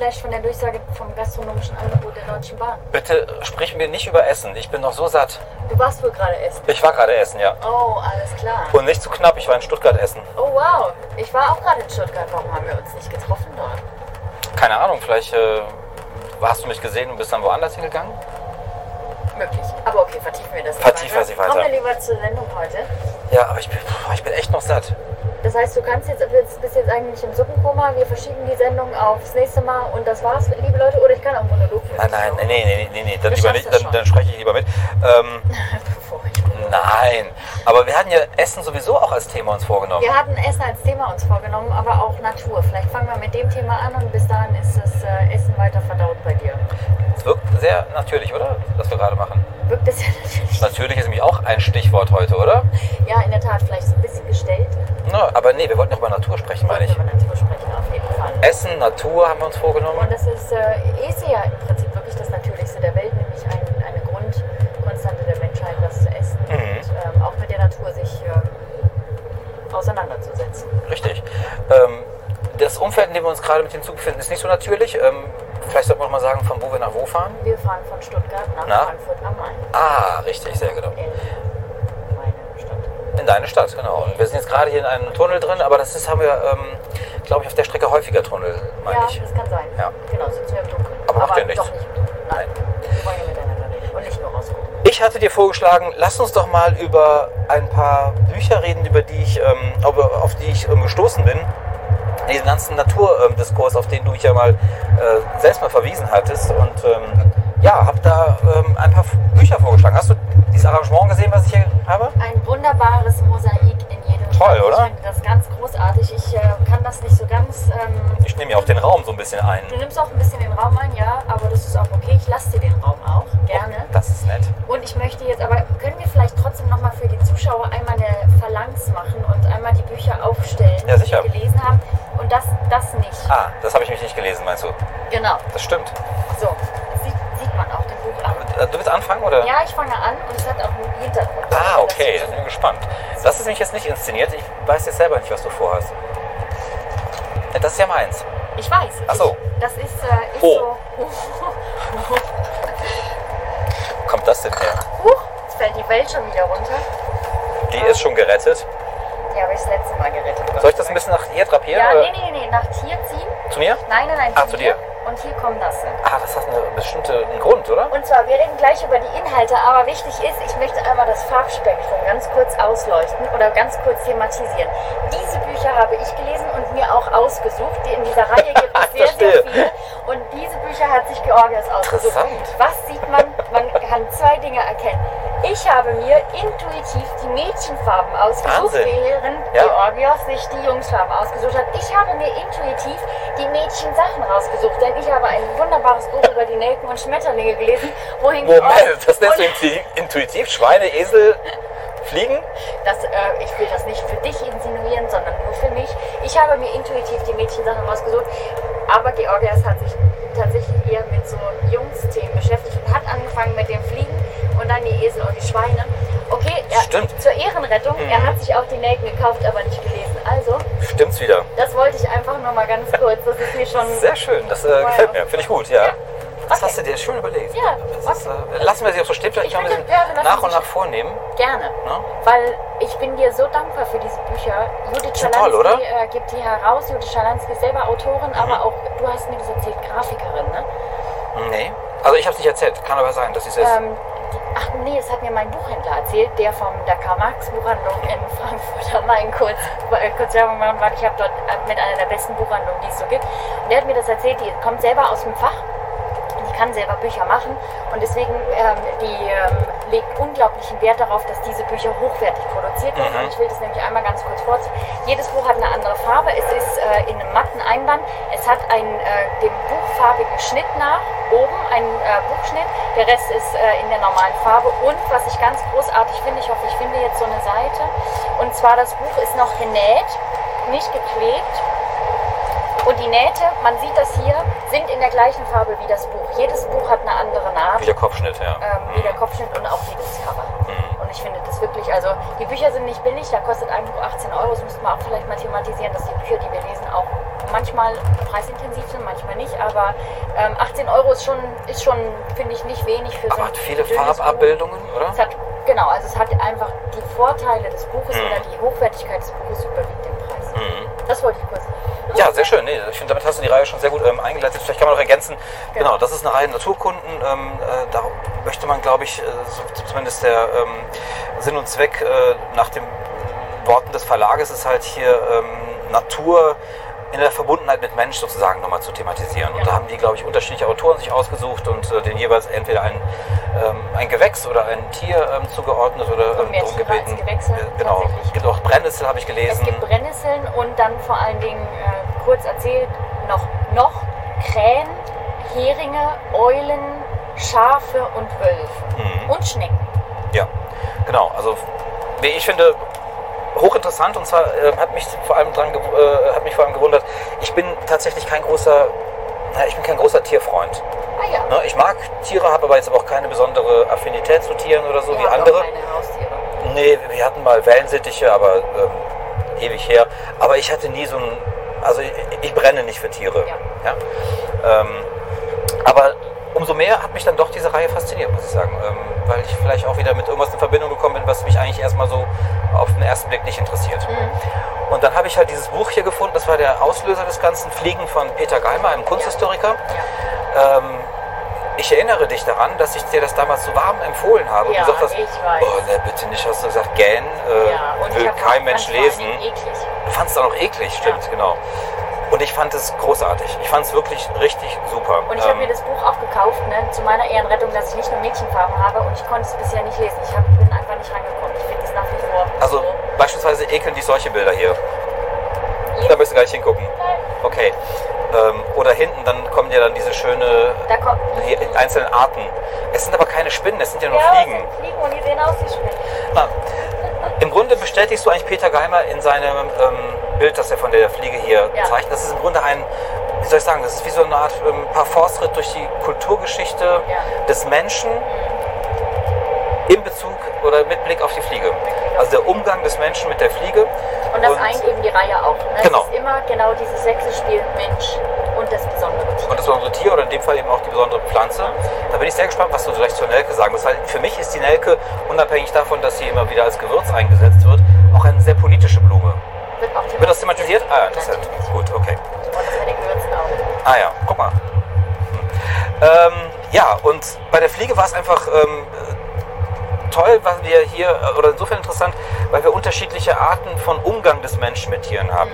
Geflasht von der Durchsage vom gastronomischen Angebot der Deutschen Bahn. Bitte sprich mir nicht über Essen. Ich bin noch so satt. Du warst wohl gerade essen. Ich war gerade essen, ja. Oh, alles klar. Und nicht zu knapp, ich war in Stuttgart essen. Oh wow, ich war auch gerade in Stuttgart. Warum haben wir uns nicht getroffen dort? Keine Ahnung, vielleicht äh, hast du mich gesehen und bist dann woanders hingegangen? Möglich. Aber okay, vertiefen wir das Vertiefen wir sie weiter. Kommen wir lieber zur Sendung heute. Ja, aber ich bin, ich bin echt noch satt. Das heißt, du kannst jetzt, bist, bist jetzt eigentlich im Suppenkoma. Wir verschieben die Sendung aufs nächste Mal und das war's, liebe Leute. Oder ich kann auch Monolog führen. Nein, nein, nee, nee, nee, nee dann lieber nicht, dann, dann spreche ich lieber mit. Ähm, nein, aber wir hatten ja Essen sowieso auch als Thema uns vorgenommen. Wir hatten Essen als Thema uns vorgenommen, aber auch Natur. Vielleicht fangen wir mit dem Thema an und bis dahin ist das äh, Essen weiter verdaut bei dir. Es wirkt sehr natürlich, oder? Was wir gerade machen. Wirkt es ja natürlich. Natürlich ist nämlich auch ein Stichwort heute, oder? Ja, in der Tat, vielleicht ein bisschen gestellt. Na, aber nee, wir wollten noch über Natur sprechen, meine ich. Über Natur sprechen, auf jeden Fall. Essen, Natur haben wir uns vorgenommen. Und das ist, äh, ist ja im Prinzip wirklich das Natürlichste der Welt, nämlich ein, eine Grundkonstante der Menschheit, was zu essen Mhm. und ähm, auch mit der Natur sich ähm, auseinanderzusetzen. Richtig. Ähm, das Umfeld, in dem wir uns gerade mit dem Zug befinden, ist nicht so natürlich. Ähm, vielleicht sollten wir noch mal sagen, von wo wir nach wo fahren. Wir fahren von Stuttgart nach Na? Frankfurt am Main Ah, richtig, sehr genau. in. In deine Stadt, genau. Und wir sind jetzt gerade hier in einem Tunnel drin, aber das ist, haben wir, ähm, glaube ich, auf der Strecke häufiger Tunnel, meine Ja, ich. das kann sein. Ja. Genau, sitzen wir im Dunkeln. Aber macht ja nichts. Nicht Dunkeln. Nein. Wir wollen ja miteinander reden und nicht nur rausgucken. Ich hatte dir vorgeschlagen, lass uns doch mal über ein paar Bücher reden, über die ich, ähm, auf, die ich ähm, gestoßen bin. Diesen ganzen Naturdiskurs, auf den du mich ja mal äh, selbst mal verwiesen hattest. Und ähm, ja, habe da ähm, ein paar Bücher vorgeschlagen. Hast du dieses Arrangement gesehen, was ich hier habe? Ein wunderbares Mosaik in jedem Toll, Stand. oder? Ich finde das ganz großartig. Ich äh, kann das nicht so ganz. Ähm, Ich nehme ja auch den Raum so ein bisschen ein. du nimmst auch ein bisschen den Raum ein, ja, aber das ist auch okay. Ich lasse dir den Raum auch gerne. Das ist nett. Und ich möchte jetzt, aber können wir vielleicht trotzdem nochmal für die Zuschauer einmal eine Phalanx machen und einmal die Bücher aufstellen, Ja, die wir gelesen haben und das, das nicht. Ah, das habe ich mich nicht gelesen, meinst du? Genau. Das stimmt. So, Du willst anfangen, oder? Ja, ich fange an und es hat auch einen Hintergrund. Ah, Das okay, ich bin gespannt. Das ist nämlich jetzt nicht inszeniert. Ich weiß jetzt selber nicht, was du vorhast. Ja, Das ist ja meins. Ich weiß. Ach so. Ich, das ist, äh, ist Oh. so. Wo kommt das denn her? Huch, jetzt fällt die Welt schon wieder runter. Die ist schon gerettet. Die habe ich das letzte Mal gerettet. Soll ich das ein bisschen nach hier drapieren? Ja, oder? nee, nee, nee, nach hier ziehen. Zu mir? Nein, nein, nein. Ah, zu dir. Und hier kommen Nasse. Ah, das hat einen Grund, oder? Und zwar, wir reden gleich über die Inhalte, aber wichtig ist, ich möchte einmal das Farbspektrum ganz kurz ausleuchten oder ganz kurz thematisieren. Diese Bücher habe ich gelesen und mir auch ausgesucht. Die in dieser Reihe gibt es sehr, sehr viele. Und diese Bücher hat sich Georgios ausgesucht. Interessant. Was sieht man? Man kann zwei Dinge erkennen. Ich habe mir intuitiv die Mädchenfarben ausgesucht, Wahnsinn. während Ja. Georgios sich die Jungsfarben ausgesucht hat. Ich habe mir intuitiv die Mädchensachen rausgesucht, denn ich habe ein wunderbares Buch über die Nelken und Schmetterlinge gelesen, wohin Moment, das nennst du intuitiv? Schweine, Esel, Fliegen? das, äh, ich will das nicht für dich insinuieren, sondern nur für mich. Ich habe mir intuitiv die Mädchensachen rausgesucht, aber Georgias hat sich tatsächlich eher mit so Jungsthemen beschäftigt und hat angefangen mit dem Fliegen und dann die Esel und die Schweine. Okay, er, Stimmt. zur Ehrenrettung, er hat sich auch die Nelken gekauft, aber nicht gelesen. Also, Stimmt's wieder. das wollte ich einfach nur mal ganz kurz, das ist mir schon... Sehr schön, das äh, gefällt mir. Finde ich gut, ja. Ja. Das Okay. hast du dir schön überlegt. Ja, Das ist, äh, lassen wir sie auch so stehen, Ich können wir sie finde, ja, nach und nach vornehmen. Gerne. Ne? Weil ich bin dir so dankbar für diese Bücher. Judith Schalansky toll, oder? Mhm. Äh, gibt die heraus. Judith Schalansky ist selber Autorin, aber auch, du hast mir das erzählt, Grafikerin, ne? Nee. Also ich habe es nicht erzählt. Kann aber sein, dass sie es ist. Ähm, ach nee, das hat mir mein Buchhändler erzählt, der vom der Karl-Marx-Buchhandlung in Frankfurt am Main kurz, äh, kurz Werbung machen weil ich habe dort äh, mit einer der besten Buchhandlungen, die es so gibt. Und der hat mir das erzählt, die kommt selber aus dem Fach. Die kann selber Bücher machen und deswegen ähm, die ähm, legt unglaublichen Wert darauf, dass diese Bücher hochwertig produziert werden. Mhm. Ich will das nämlich einmal ganz kurz vorziehen. Jedes Buch hat eine andere Farbe. Es ist äh, in einem matten Einband. Es hat einen äh, dem buchfarbigen Schnitt nach oben einen äh, Buchschnitt. Der Rest ist äh, in der normalen Farbe. Und was ich ganz großartig finde, ich hoffe, ich finde jetzt so eine Seite. Und zwar das Buch ist noch genäht, nicht geklebt. Und die Nähte, man sieht das hier, sind in der gleichen Farbe wie das Buch. Jedes Buch hat eine andere Naht Wie der Kopfschnitt, ja. ähm, wie der Kopfschnitt und auch wie das Cover. Mhm. Und ich finde das wirklich, also die Bücher sind nicht billig, da kostet ein Buch 18 Euro. Das müsste man auch vielleicht mal thematisieren, dass die Bücher, die wir lesen, auch manchmal preisintensiv sind, manchmal nicht. Aber ähm, 18 Euro ist schon, ist schon finde ich, nicht wenig für so Aber ein hat viele dünnes Buch. Farbabbildungen, oder? Es hat, genau, also es hat einfach die Vorteile des Buches Mhm. oder die Hochwertigkeit des Buches überwiegt den Preis. Mhm. Das wollte ich kurz. Ja, sehr schön. Nee, ich finde, damit hast du die Reihe schon sehr gut ähm, eingeleitet. Vielleicht kann man noch ergänzen, genau, das ist eine Reihe Naturkunden. Ähm, äh, da möchte man, glaube ich, äh, so, zumindest der ähm, Sinn und Zweck äh, nach den Worten des Verlages ist halt hier ähm, Natur in der Verbundenheit mit Mensch sozusagen nochmal zu thematisieren. Und da haben die, glaube ich, unterschiedliche Autoren sich ausgesucht und äh, den jeweils entweder ein, ähm, ein Gewächs oder ein Tier ähm, zugeordnet oder ähm, darum gebeten. Äh, genau. Es gibt auch Brennnessel, habe ich gelesen. Es gibt Brennnesseln und dann vor allen Dingen, äh, kurz erzählt, noch, noch Krähen, Heringe, Eulen, Schafe und Wölfe. Mhm. Und Schnecken. Ja, genau. Also wie ich finde hochinteressant und zwar äh, hat mich vor allem dran äh, hat mich vor allem gewundert. Ich bin tatsächlich kein großer na, ich bin kein großer Tierfreund. Ah ja. Ne? Ich mag Tiere, habe aber jetzt aber auch keine besondere Affinität zu Tieren oder so Ihr wie auch andere. keine Haustiere. Nee, wir hatten mal Wellensittiche, aber ähm, ewig her. Aber ich hatte nie so ein. Also ich, ich brenne nicht für Tiere. Ja. Ja? Ähm, aber umso mehr hat mich dann doch diese Reihe fasziniert, muss ich sagen. Ähm, weil ich vielleicht auch wieder mit irgendwas in Verbindung gekommen bin, was mich eigentlich erstmal so auf den ersten Blick nicht interessiert. Mhm. Und dann habe ich halt dieses Buch hier gefunden, das war der Auslöser des Ganzen, Fliegen von Peter Geimer, einem Kunsthistoriker. Ja. Ähm, ich erinnere dich daran, dass ich dir das damals so warm empfohlen habe. Ja, und gesagt hast, ich weiß. oh ne, bitte nicht, hast du gesagt, gähn, äh, ja. Will kein Mensch lesen. Du fandest es auch noch eklig, stimmt, Ja. genau. Und ich fand es großartig. Ich fand es wirklich richtig super. Und ich habe Ähm, mir das Buch auch gekauft, ne, zu meiner Ehrenrettung, dass ich nicht nur Mädchenfarben habe und ich konnte es bisher nicht lesen. Ich hab, bin einfach nicht rangekommen. Ich finde es nach wie vor also so. beispielsweise ekeln dich solche Bilder hier. Ja. Da möchtest du gar nicht hingucken. Nein. Okay. Ähm, oder hinten, dann kommen ja dann diese schöne, Da kommt. die einzelnen Arten. Es sind aber keine Spinnen, es sind ja nur ja, Fliegen. es sind Fliegen und die sehen aus wie Spinnen. Na, Im Grunde bestätigst du eigentlich Peter Geimer in seinem ähm, Bild, das er von der Fliege hier Ja. zeichnet. Das ist im Grunde ein, wie soll ich sagen, das ist wie so eine Art ähm, Parforce-Ritt durch die Kulturgeschichte Ja. des Menschen in Bezug oder mit Blick auf die Fliege. Also der Umgang des Menschen mit der Fliege. Und das eint eben die Reihe auch. Ne? Genau. Es ist immer genau dieses Wechselspiel Mensch und das besondere Tier. und das besondere Tier oder in dem Fall eben auch die besondere Pflanze. Da bin ich sehr gespannt, was du gleich zur Nelke sagen wirst. Weil für mich ist die Nelke, unabhängig davon, dass sie immer wieder als Gewürz eingesetzt wird, auch eine sehr politische Blume. Wird, auch Wird das thematisiert? Ah, ja, interessant. Gut, okay. Und das mit den Gewürzen auch. Ah ja, guck mal. Hm. Ähm, ja, und bei der Fliege war es einfach ähm, toll, was wir hier, äh, oder insofern interessant, weil wir unterschiedliche Arten von Umgang des Menschen mit Tieren haben.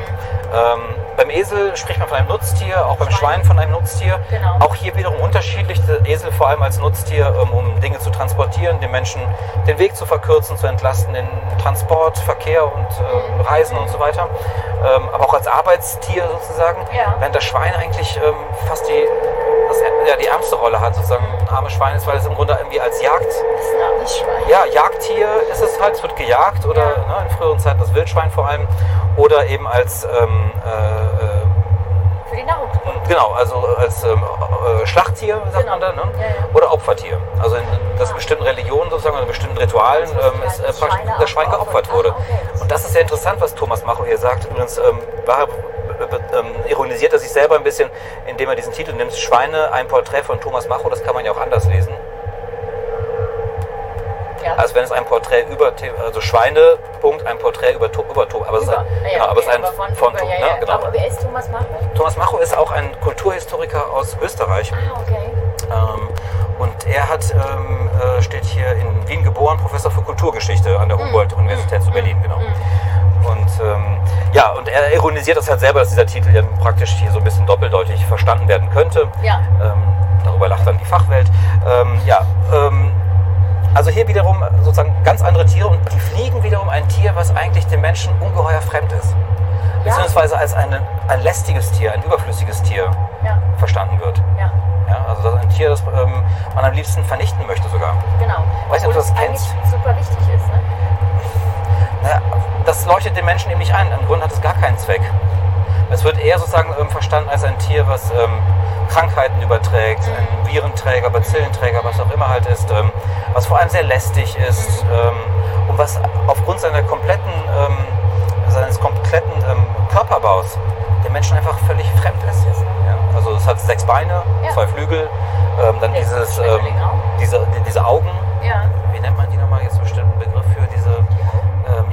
Ähm, beim Esel spricht man von einem Nutztier, auch beim Schwein Schwein. von einem Nutztier. Genau. Auch hier wiederum unterschiedlich. Der Esel vor allem als Nutztier, ähm, um Dinge zu transportieren, den Menschen den Weg zu verkürzen, zu entlasten, den Transport, Verkehr und Mhm. äh, Reisen und so weiter. Ähm, aber auch als Arbeitstier sozusagen. Ja. Während das Schwein eigentlich ähm, fast die, das, ja, die ärmste Rolle hat, sozusagen ein armes Schwein ist, weil es im Grunde irgendwie als Jagd, Das ist ein armes Schwein. ja, Jagdtier ist es halt, es wird gejagt oder Ja. ne, in früheren Zeiten das Wildschwein vor allem oder eben als ähm, äh, Für die Nahrungsgrund. Genau, also als ähm, äh, Schlachttier, sagt Genau. man da, ne? Ja, ja. oder Opfertier. Also in, das bestimmten Religionen sozusagen, oder in bestimmten Ritualen ähm, ist gar äh, praktisch das Schwein geopfert wurde. Ah, okay. Und das ist sehr interessant, was Thomas Macho hier sagt. Übrigens ähm, war, äh, ähm, ironisiert er sich selber ein bisschen, indem er diesen Titel nimmt, Schweine, ein Porträt von Thomas Macho, das kann man ja auch anders lesen. Ja. Als wenn es ein Porträt über, also Schweine, Punkt, ein Porträt über, über To- aber es ist ein, Ja, genau, aber es ist okay, ein aber von, über, ja, ne? genau. Aber wer ist Thomas Macho? Thomas Macho ist auch ein Kulturhistoriker aus Österreich. Ah, okay. Ähm, und er hat, ähm, äh, steht hier in Wien geboren, Professor für Kulturgeschichte an der Humboldt-Universität zu Berlin, genau. Und ähm, ja, und er ironisiert das halt selber, dass dieser Titel ja praktisch hier so ein bisschen doppeldeutig verstanden werden könnte. Ja. Ähm, Darüber lacht dann die Fachwelt. Ähm, ja, ähm, also hier wiederum sozusagen ganz andere Tiere und die Fliegen wiederum ein Tier, was eigentlich dem Menschen ungeheuer fremd ist. Beziehungsweise als eine, ein lästiges Tier, ein überflüssiges Tier Ja, verstanden wird. ja, Ja, also das ist ein Tier, das ähm, man am liebsten vernichten möchte sogar. genau. Weiß nicht, ob du das kennst. super wichtig ist, ne? Naja, das leuchtet den Menschen eben nicht ein. Im Grunde hat es gar keinen Zweck. Es wird eher sozusagen ähm, verstanden als ein Tier, was ähm, Krankheiten überträgt, ein Virenträger, Bazillenträger, was auch immer halt ist, ähm, was vor allem sehr lästig ist ähm, und was aufgrund seiner kompletten, ähm, seines kompletten ähm, Körperbaus dem Menschen einfach völlig fremd ist. Ja, also es hat sechs Beine, Ja. zwei Flügel, ähm, dann Der dieses, diese, die- diese Augen, Ja. wie nennt man die nochmal jetzt bestimmten Begriff für diese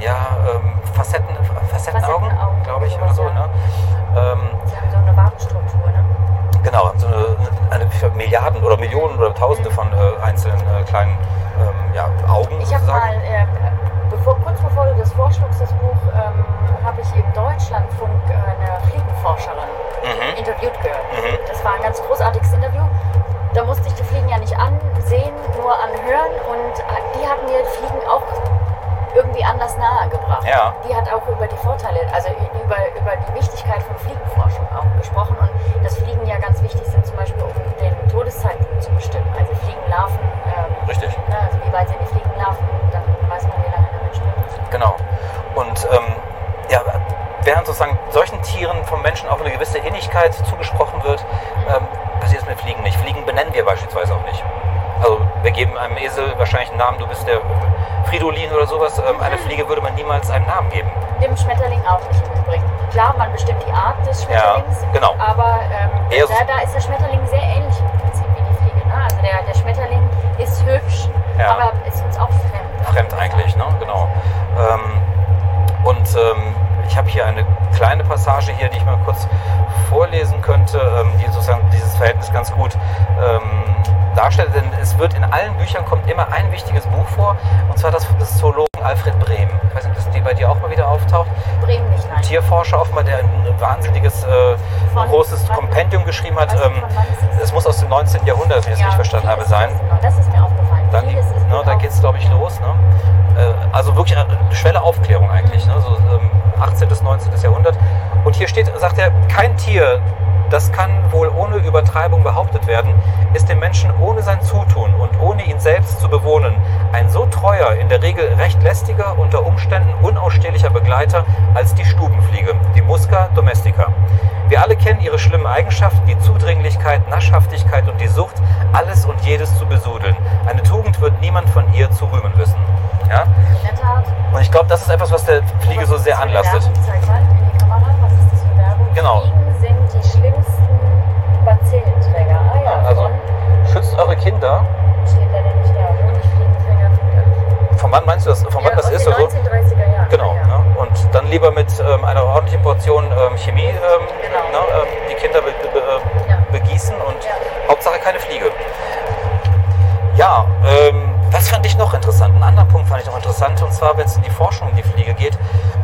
ja, Facetten, Facettenaugen, Facettenaugen, glaube ich, oder so. ja. Ne? Ähm, Sie haben so eine Wabenstruktur, ne? Genau, so eine, eine Milliarden oder Millionen oder Tausende von äh, einzelnen äh, kleinen ähm, ja, Augen Ich habe mal, ähm, bevor, kurz bevor du das vorschlugst, das Buch, ähm, habe ich im Deutschlandfunk äh, eine Fliegenforscherin Mhm. interviewt gehört. Mhm. Das war ein ganz großartiges Interview. Da musste ich die Fliegen ja nicht ansehen, nur anhören und äh, die hat mir Fliegen auch irgendwie anders nahe gebracht. Ja. Die hat auch über die Vorteile, also über, über die Wichtigkeit von Fliegenforschung auch gesprochen und dass Fliegen ja ganz wichtig sind, zum Beispiel um den Todeszeitpunkt zu bestimmen. Also Fliegenlarven, ähm, Richtig, ne, also wie weit sind die Fliegenlarven, dann weiß man, wie lange der Mensch ist. genau. Und ähm, ja, während sozusagen solchen Tieren vom Menschen auch eine gewisse Innigkeit zugesprochen wird, ähm, passiert es mit Fliegen nicht. Fliegen benennen wir beispielsweise auch nicht. Also wir geben einem Esel wahrscheinlich einen Namen, du bist der Fridolin oder sowas. Ähm, einer Fliege würde man niemals einen Namen geben. Dem Schmetterling auch nicht im Übrigen. Klar, man bestimmt die Art des Schmetterlings, Ja, genau. aber ähm, da, da ist der Schmetterling sehr ähnlich im Prinzip wie die Fliege. Ne? Also der, der Schmetterling ist hübsch, Ja. aber ist uns auch fremd. Fremd eigentlich, ne? Genau. Ähm, und ähm, ich habe hier eine kleine Passage hier, die ich mal kurz vorlesen könnte, ähm, die sozusagen dieses Verhältnis ganz gut ähm, darstellt. Denn es wird in allen Büchern kommt immer ein wichtiges Buch vor, und zwar das des Zoologen Alfred Brehm. Ich weiß nicht, ob das die bei dir auch mal wieder auftaucht. Bremen nicht, nein. Tierforscher offenbar, der ein wahnsinniges, äh, Von- großes wann- Kompendium geschrieben hat. Ähm, von es muss aus dem 19. Jahrhundert, wenn ich es Ja, richtig verstanden habe, sein. genau, Das ist mir aufgefallen. Dann, ne, wohl da auch- geht es, glaube ich, los. Ne? Äh, also wirklich eine Schwelle Aufklärung eigentlich. Ne? So, ähm, 18. bis 19. Jahrhundert. Und hier steht, sagt er, kein Tier, das kann wohl ohne Übertreibung behauptet werden, ist dem Menschen ohne sein Zutun und ohne ihn selbst zu bewohnen ein so treuer, in der Regel recht lästiger, unter Umständen unausstehlicher Begleiter als die Stubenfliege, die Musca domestica. Wir alle kennen ihre schlimmen Eigenschaften, die Zudringlichkeit, Naschhaftigkeit und die Sucht, alles und jedes zu besudeln. Eine Tugend wird niemand von ihr zu rühmen wissen. Ja? Und ich glaube, das ist etwas, was der Fliege so sehr anlastet. Werbung? Zeig mal in die Kamera. Was ist das für Werbung? Genau. Fliegen sind die schlimmsten Bazillenträger. Ah ja, Also, schützt eure Kinder. steht da denn nicht da? Honigfliegenträger. Von wann meinst du das? Von wann ja, das aus ist? Oder so? 1930er Jahren. Genau. Ja. Ne? Und dann lieber mit ähm, einer ordentlichen Portion ähm, Chemie ähm, Genau. ne, ähm, die Kinder be be äh, Ja. begießen und. Hauptsache keine Fliege. Ja, ähm, was fand ich noch interessant? Einen anderen Punkt fand ich noch interessant, und zwar, wenn es in die Forschung um die Fliege geht,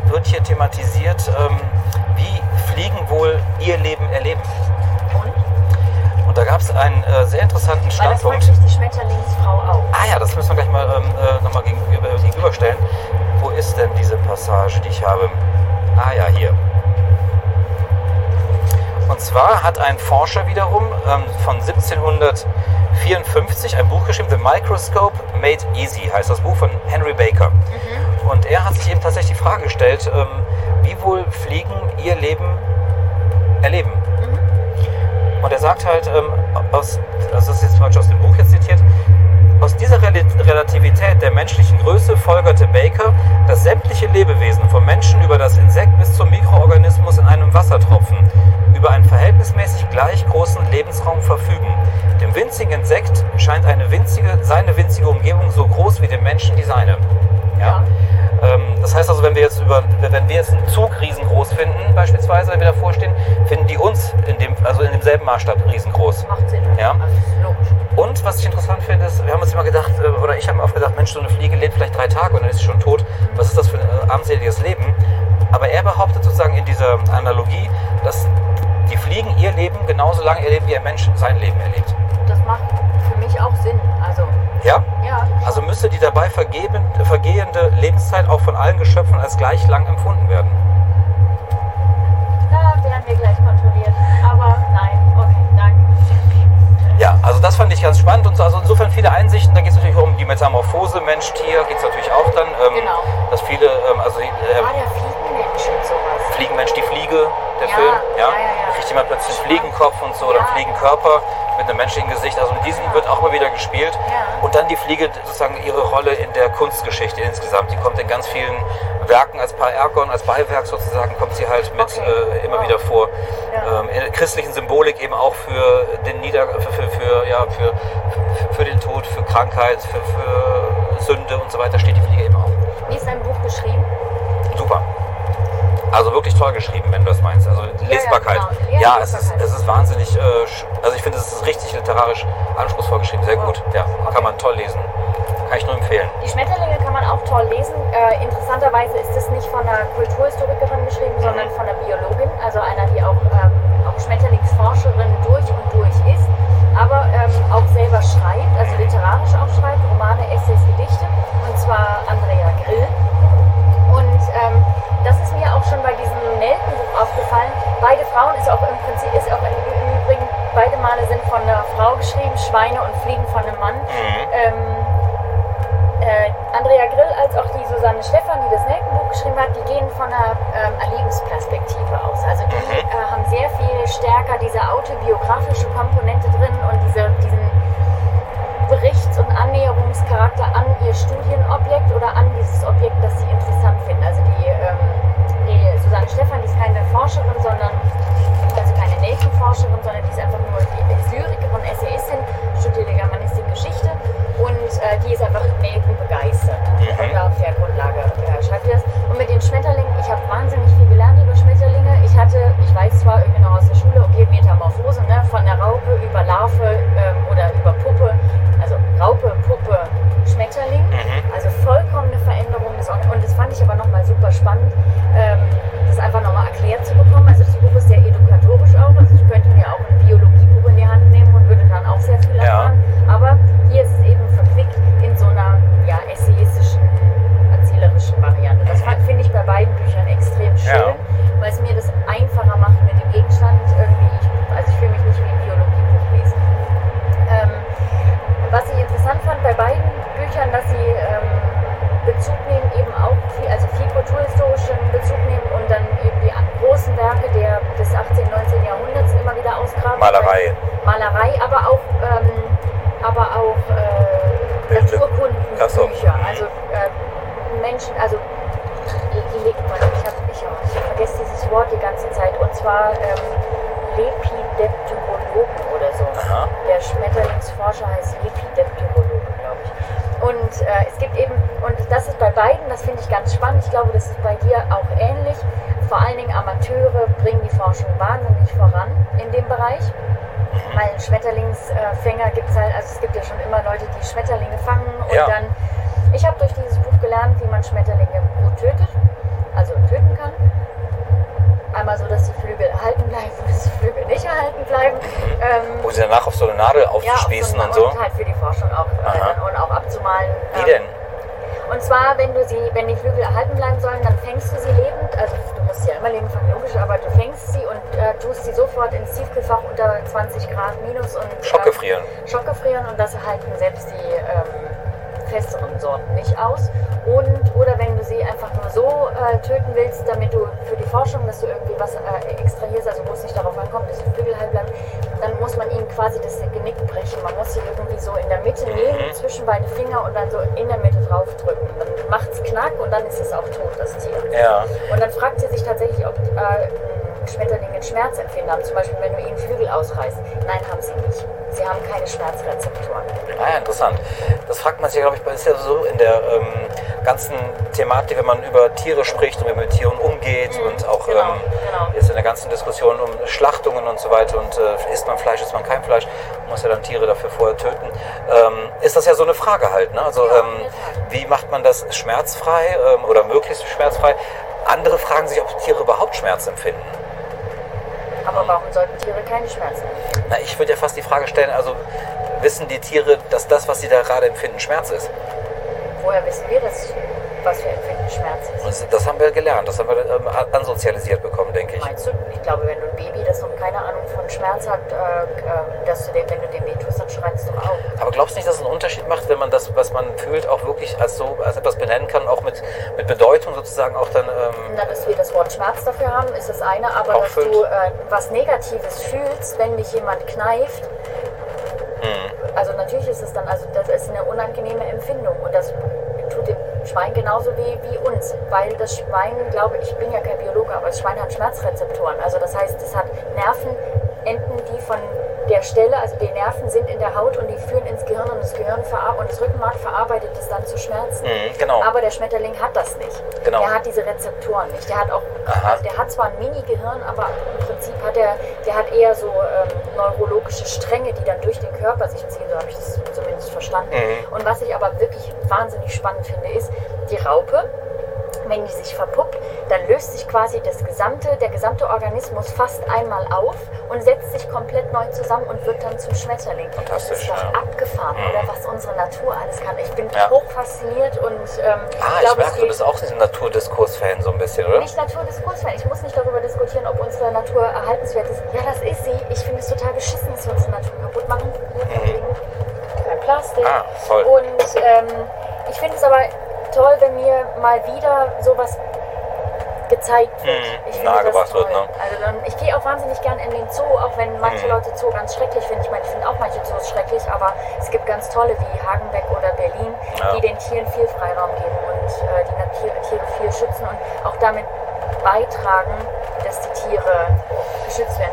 wird hier thematisiert, ähm, wie Fliegen wohl ihr Leben erleben. Und? Da gab es einen äh, sehr interessanten Weil das Standpunkt. die Schmetterlingsfrau auch. Ah ja, das müssen wir gleich mal ähm, äh, nochmal gegenüber, gegenüberstellen. Wo ist denn diese Passage, die ich habe? Ah ja, hier. Und zwar hat ein Forscher wiederum ähm, von 1754 ein Buch geschrieben, The Microscope Made Easy, heißt das Buch von Henry Baker. Und er hat sich eben tatsächlich die Frage gestellt, ähm, wie wohl Fliegen ihr Leben erleben. Und er sagt halt, ähm, aus, also das ist jetzt falsch aus dem Buch jetzt zitiert, aus dieser Rel- Relativität der menschlichen Größe folgerte Baker, dass sämtliche Lebewesen vom Menschen über das Insekt bis zum Mikroorganismus in einem Wassertropfen über einen verhältnismäßig gleich großen Lebensraum verfügen. Dem winzigen Insekt scheint eine winzige, seine winzige Umgebung so groß wie dem Menschen die seine. Ja? Ähm, das heißt also, wenn wir jetzt über, wenn wir jetzt einen Zug riesengroß finden, beispielsweise, wenn wir davor stehen, finden die uns in dem, also in demselben Maßstab riesengroß. Macht Sinn. Ja. Also logisch. Und was ich interessant finde, ist, wir haben uns immer gedacht, äh, oder ich habe mir oft gedacht, Mensch, so eine Fliege lebt vielleicht drei Tage und dann ist sie schon tot. Was ist das für ein äh, armseliges Leben? Aber er behauptet sozusagen in dieser Analogie, dass die Fliegen ihr Leben genauso lange erleben, wie ein Mensch sein Leben erlebt. Das macht für mich auch Sinn. Also, Ja? ja. Also müsste die dabei vergeben, vergehende Lebenszeit auch von allen Geschöpfen als gleich lang empfunden werden. Da werden wir gleich kontrolliert. Aber nein, okay, danke. Ja, also das fand ich ganz spannend und so, also insofern viele Einsichten. Da geht es natürlich um die Metamorphose Mensch-Tier, geht es natürlich auch dann. Ähm, Genau. Dass viele, ähm, also die, äh, Ah, der Fliegenmensch und sowas. Fliegenmensch, die Fliege, der Ja, Film, ja, ja, kriegt jemand plötzlich einen Fliegenkopf und so oder einen. Fliegenkörper mit einem menschlichen Gesicht. Also mit diesem wird auch immer wieder gespielt. Und dann die Fliege sozusagen ihre Rolle in der Kunstgeschichte insgesamt. Die kommt in ganz vielen Werken als Paergon, als Beiwerk sozusagen, kommt sie halt mit Okay. äh, immer Wow. wieder vor. Ähm, in der christlichen Symbolik eben auch für den Nieder für, für, für, ja, für, für, für den Tod, für Krankheit, für, für Sünde und so weiter steht die Fliege eben auch. Wie ist dein Buch geschrieben? Also wirklich toll geschrieben, wenn du das meinst. Also Lesbarkeit. genau. Ja, Ja, es, ist, es ist wahnsinnig, äh, also ich finde, es ist richtig literarisch anspruchsvoll geschrieben. Sehr gut. Ja, Okay. kann man toll lesen. Kann ich nur empfehlen. Die Schmetterlinge kann man auch toll lesen. Äh, interessanterweise ist es nicht von einer Kulturhistorikerin geschrieben, sondern von einer Biologin, also einer, die auch, ähm, auch Schmetterlingsforscherin durch und durch ist, aber ähm, auch selber schreibt, also literarisch auch schreibt, Romane, Essays, Gedichte, und zwar Andrea Grill. Und ähm, das ist mir auch schon bei diesem Nelkenbuch aufgefallen. Beide Frauen ist auch im Prinzip, ist auch im Übrigen, beide Male sind von einer Frau geschrieben, Schweine und Fliegen von einem Mann. Ähm, äh, Andrea Grill als auch die Susanne Stephan, die das Nelkenbuch geschrieben hat, die gehen von einer ähm, Erlebensperspektive aus. Also die Mhm. äh, haben sehr viel stärker diese autobiografische Komponente drin und diese, diesen Berichts- und Annäherungscharakter an ihr Studienobjekt oder an dieses Objekt, das sie interessant finden. Also die, ähm, die Susanne Stephan, die ist keine Forscherin, sondern also keine Nelkenforscherin, sondern die ist einfach nur die ist Lyrikerin, Essayistin, studierte Germanistik, Geschichte und äh, die ist einfach Nelken begeistert. Und auf der Grundlage äh, schreibt sie das. Und mit den Schmetterlingen, ich habe wahnsinnig viel gelernt über Schmetterlinge. Ich hatte, ich weiß zwar irgendwie noch aus der Schule, okay, Metamorphose, ne, von der Raupe über Larve ähm, oder über Puppe, also Raupe, Puppe, Schmetterling. Also vollkommene Veränderung des Und das fand ich aber nochmal super spannend, ähm, das einfach nochmal erklärt zu bekommen. Also das Buch ist sehr edukatorisch auch. Also ich könnte mir auch ein Biologiebuch in die Hand nehmen und würde dann auch sehr viel Ja. erfahren. Aber hier ist es eben verquickt in so einer ja, essayistischen, erzählerischen Variante. Das fand- finde ich bei beiden Büchern extrem schön, Ja. weil es mir das einfacher macht mit dem Gegenstand irgendwie. Ich, also ich fühle mich nicht wie ein Biologiebuch lesen. Ähm, was ich interessant fand bei beiden Büchern, dass sie ähm, Bezug nehmen, eben auch viel, also viel kulturhistorischen Bezug nehmen und dann eben die großen Werke der, des 18., 19. Jahrhunderts immer wieder ausgraben. Malerei. Malerei, aber auch, ähm, aber auch äh, Bilder. Naturkundenbücher. Ach so. Also äh, Menschen, also die, die, ich, hab, ich, ich vergesse dieses Wort die ganze Zeit und zwar ähm, Lepideptyrologen oder so. Aha. Der Schmetterlingsforscher heißt Lepideptyrologe, glaube ich. Und äh, es gibt eben, und das ist bei beiden, das finde ich ganz spannend, ich glaube, das ist bei dir auch ähnlich. Vor allen Dingen Amateure Forschung wahnsinnig voran in dem Bereich. Weil Schmetterlingsfänger gibt es halt, also es gibt ja schon immer Leute, die Schmetterlinge fangen und Ja. dann, ich habe durch dieses Buch gelernt, wie man Schmetterlinge gut tötet, also töten kann. Einmal so, dass die Flügel erhalten bleiben, dass die Flügel nicht erhalten bleiben. Ähm, Wo sie danach auf so eine Nadel ja, aufspießen und, und so. Und halt für die Forschung auch äh, und auch abzumalen. Wie ähm, denn? Und zwar, wenn du sie, wenn die Flügel erhalten bleiben sollen, dann fängst du sie sofort ins Tiefkühlfach unter 20 Grad minus und Schockgefrieren. Ähm, Schockgefrieren und das halten selbst die ähm, festeren Sorten nicht aus. Und oder wenn du sie einfach nur so äh, töten willst, damit du für die Forschung, dass du irgendwie was äh, extrahierst, also wo es nicht darauf ankommt, dass die Flügel heil bleiben, dann muss man ihnen quasi das Genick brechen. Man muss sie irgendwie so in der Mitte nehmen, zwischen beide Finger und dann so in der Mitte draufdrücken. Dann macht es knack und dann ist es auch tot, das Tier. Ja. Und dann fragt sie sich tatsächlich, ob äh, Schmetterlinge einen Schmerzempfinder haben. Zum Beispiel, wenn du ihnen Flügel ausreißt. Nein, haben sie nicht. Sie haben keine Schmerzrezeptoren. Ah ja, interessant. Das fragt man sich, glaube ich, ist ja so in der ähm, ganzen Thematik, wenn man über Tiere spricht und wie man mit Tieren umgeht und auch genau, ähm, genau. ist in der ganzen Diskussion um Schlachtungen und so weiter und äh, isst man Fleisch, isst man kein Fleisch, man muss ja dann Tiere dafür vorher töten. Ähm, ist das ja so eine Frage halt, ne? Also Ja, ähm, wie macht man das schmerzfrei ähm, oder möglichst schmerzfrei? Andere fragen sich, ob Tiere überhaupt Schmerz empfinden. Aber warum sollten Tiere keine Schmerzen empfinden? Na, ich würde ja fast die Frage stellen, also wissen die Tiere, dass das, was sie da gerade empfinden, Schmerz ist. Woher wissen wir das, was wir empfinden, Schmerz ist? Und das, das haben wir gelernt, das haben wir ähm, ansozialisiert bekommen, denke ich. Meinst du? Ich glaube, wenn du ein Baby, das noch keine Ahnung von Schmerz hat, äh, äh, dass du dem, wenn du dem weh tust, dann schreist du auch. Aber glaubst du nicht, dass es einen Unterschied macht, wenn man das, was man fühlt, auch wirklich als so als etwas benennen kann, auch mit, mit Bedeutung sozusagen auch dann. Ähm, Na, dass wir das Wort Schmerz dafür haben, ist das eine, aber dass füllt. du äh, was Negatives fühlst, wenn dich jemand kneift, hm. also natürlich ist es dann, also das ist eine unangenehme Empfindung und das tut dem Schwein genauso weh wie uns, weil das Schwein, glaube ich, bin ja kein Biologe, aber das Schwein hat Schmerzrezeptoren, also das heißt, es hat Nervenenden, die von der Stelle, also die Nerven sind in der Haut und die führen ins Gehirn und das Gehirn und das Rückenmark verarbeitet es dann zu Schmerzen. Mhm, genau. Aber der Schmetterling hat das nicht. Genau. Der hat diese Rezeptoren nicht. Der hat auch, Aha. also der hat zwar ein Mini-Gehirn, aber im Prinzip hat er, der hat eher so ähm, neurologische Stränge, die dann durch den Körper sich ziehen. So habe ich das zumindest verstanden. Mhm. Und was ich aber wirklich wahnsinnig spannend finde, ist die Raupe. Wenn die sich verpuppt, dann löst sich quasi das gesamte, der gesamte Organismus fast einmal auf und setzt sich komplett neu zusammen und wird dann zum Schmetterling. Fantastisch, Das ist doch ja. abgefahren, Mhm. oder was unsere Natur alles kann. Ich bin Ja. hoch fasziniert und ähm, Ah, ich glaube, es merke, du bist auch ein Naturdiskurs-Fan so ein bisschen, oder? nicht Naturdiskurs-Fan. Ich muss nicht darüber diskutieren, ob unsere Natur erhaltenswert ist. Ja, das ist sie. Ich finde es total beschissen, dass wir unsere Natur kaputt machen. Kein Plastik. Mhm. Ah, toll. Und ähm, ich finde es aber toll, wenn mir mal wieder sowas gezeigt wird. Mhm, Ich nahegebracht wird, ne? Also dann, ich gehe auch wahnsinnig gern in den Zoo, auch wenn manche Mhm. Leute Zoo ganz schrecklich finden. Ich meine, ich finde auch manche Zoos schrecklich, aber es gibt ganz tolle wie Hagenbeck oder Berlin, Ja. die den Tieren viel Freiraum geben und äh, die Natier Tiere viel schützen und auch damit beitragen, dass die Tiere geschützt werden.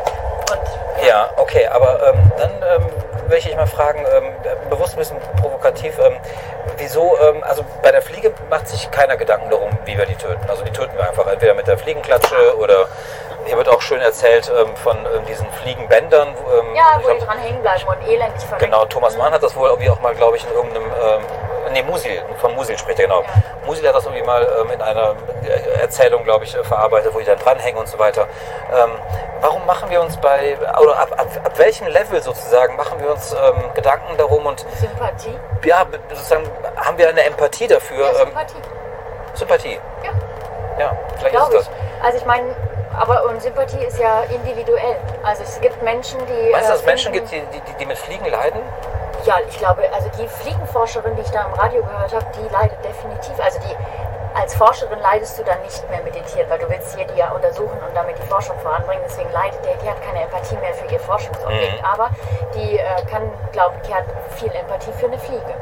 Und Ja, okay, aber ähm, dann ähm, möchte ich mal fragen, ähm, bewusst ein bisschen provokativ, ähm, wieso, ähm, also bei der Fliege macht sich keiner Gedanken darum, wie wir die töten. Also die töten wir einfach entweder mit der Fliegenklatsche oder hier wird auch schön erzählt ähm, von ähm, diesen Fliegenbändern. Ähm, ja, wo die dran hängen bleiben und elendig verrecken. Genau, Thomas Mann hat das wohl irgendwie auch mal, glaube ich, in irgendeinem, nee, Musil, von Musil spricht er genau. Ja. Musil hat das irgendwie mal ähm, in einer äh, Erzählung, glaube ich, äh, verarbeitet, wo die dann dranhängen und so weiter. Ähm, warum machen wir uns bei, oder ab, ab, ab welchem Level sozusagen machen wir uns ähm, Gedanken darum und Sympathie. ja, sozusagen haben wir eine Empathie dafür? Ja, ähm, Sympathie. Sympathie. Ja. Ja, vielleicht Glaube ist ich. das. Also ich meine, aber und Sympathie ist ja individuell. Also es gibt Menschen, die. Meinst du, äh, dass es Menschen gibt, die, die, die mit Fliegen leiden? Ja, ich glaube, also die Fliegenforscherin, die ich da im Radio gehört habe, die leidet definitiv. Also die als Forscherin leidest du dann nicht mehr mit den Tieren, weil du willst hier die ja untersuchen und damit die Forschung voranbringen. Deswegen leidet der, die hat keine Empathie mehr für ihr Forschungsobjekt. Mhm. Aber die äh, kann, glaube ich, die hat viel Empathie für eine Fliege.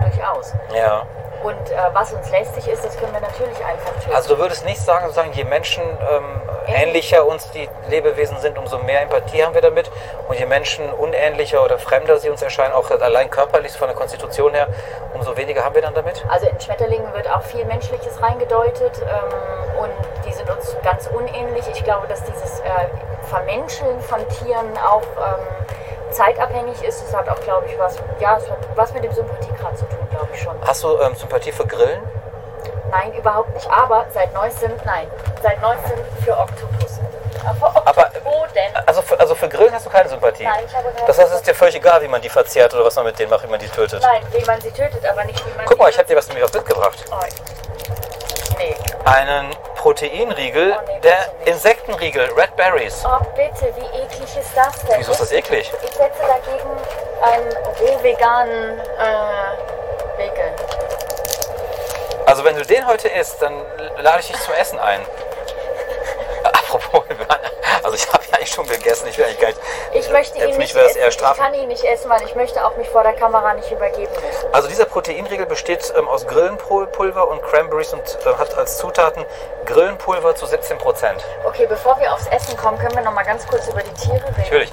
Durchaus. Ja. Und äh, was uns lästig ist, das können wir natürlich einfach töten. Also du würdest nicht sagen, sozusagen, je Menschen ähm, ähnlicher uns die Lebewesen sind, umso mehr Empathie haben wir damit. Und je Menschen unähnlicher oder fremder sie uns erscheinen, auch allein körperlich von der Konstitution her, umso weniger haben wir dann damit? Also in Schmetterlingen wird auch viel Menschliches reingedeutet ähm, und die sind uns ganz unähnlich. Ich glaube, dass dieses äh, Vermenscheln von Tieren auch ähm, zeitabhängig ist. Das hat auch, glaube ich, was, ja, es hat was mit dem Sympathiegrad zu tun, glaube ich schon. Hast du ähm, Sympathie für Grillen? Nein, überhaupt nicht. Aber seit neuestem, nein, seit neuestem für Oktopusse. Aber Aber-. Also für, also für Grillen hast du keine Sympathie? Nein, ich habe keine Das heißt, es ist dir völlig egal, wie man die verzehrt oder was man mit denen macht, wie man die tötet. Nein, wie man sie tötet, aber nicht wie man Guck mal, ich habe dir was nämlich was mitgebracht. Oh, nee. Einen Proteinriegel, der. Insektenriegel, Red Berries. Oh, bitte, wie eklig ist das denn? Wieso ist das eklig? Ich setze dagegen einen roh-veganen äh, Riegel. Also wenn du den heute isst, dann lade ich dich zum Essen ein. Apropos, also ich habe ja eigentlich schon gegessen, ich eigentlich gar nicht. Ich möchte ihn nicht das essen. Ich kann ihn nicht essen, weil ich möchte auch mich vor der Kamera nicht übergeben müssen. Also dieser Proteinriegel besteht ähm, aus Grillenpulver und Cranberries und äh, hat als Zutaten Grillenpulver zu 17 Prozent. Okay, bevor wir aufs Essen kommen, können wir noch mal ganz kurz über die Tiere reden. Natürlich.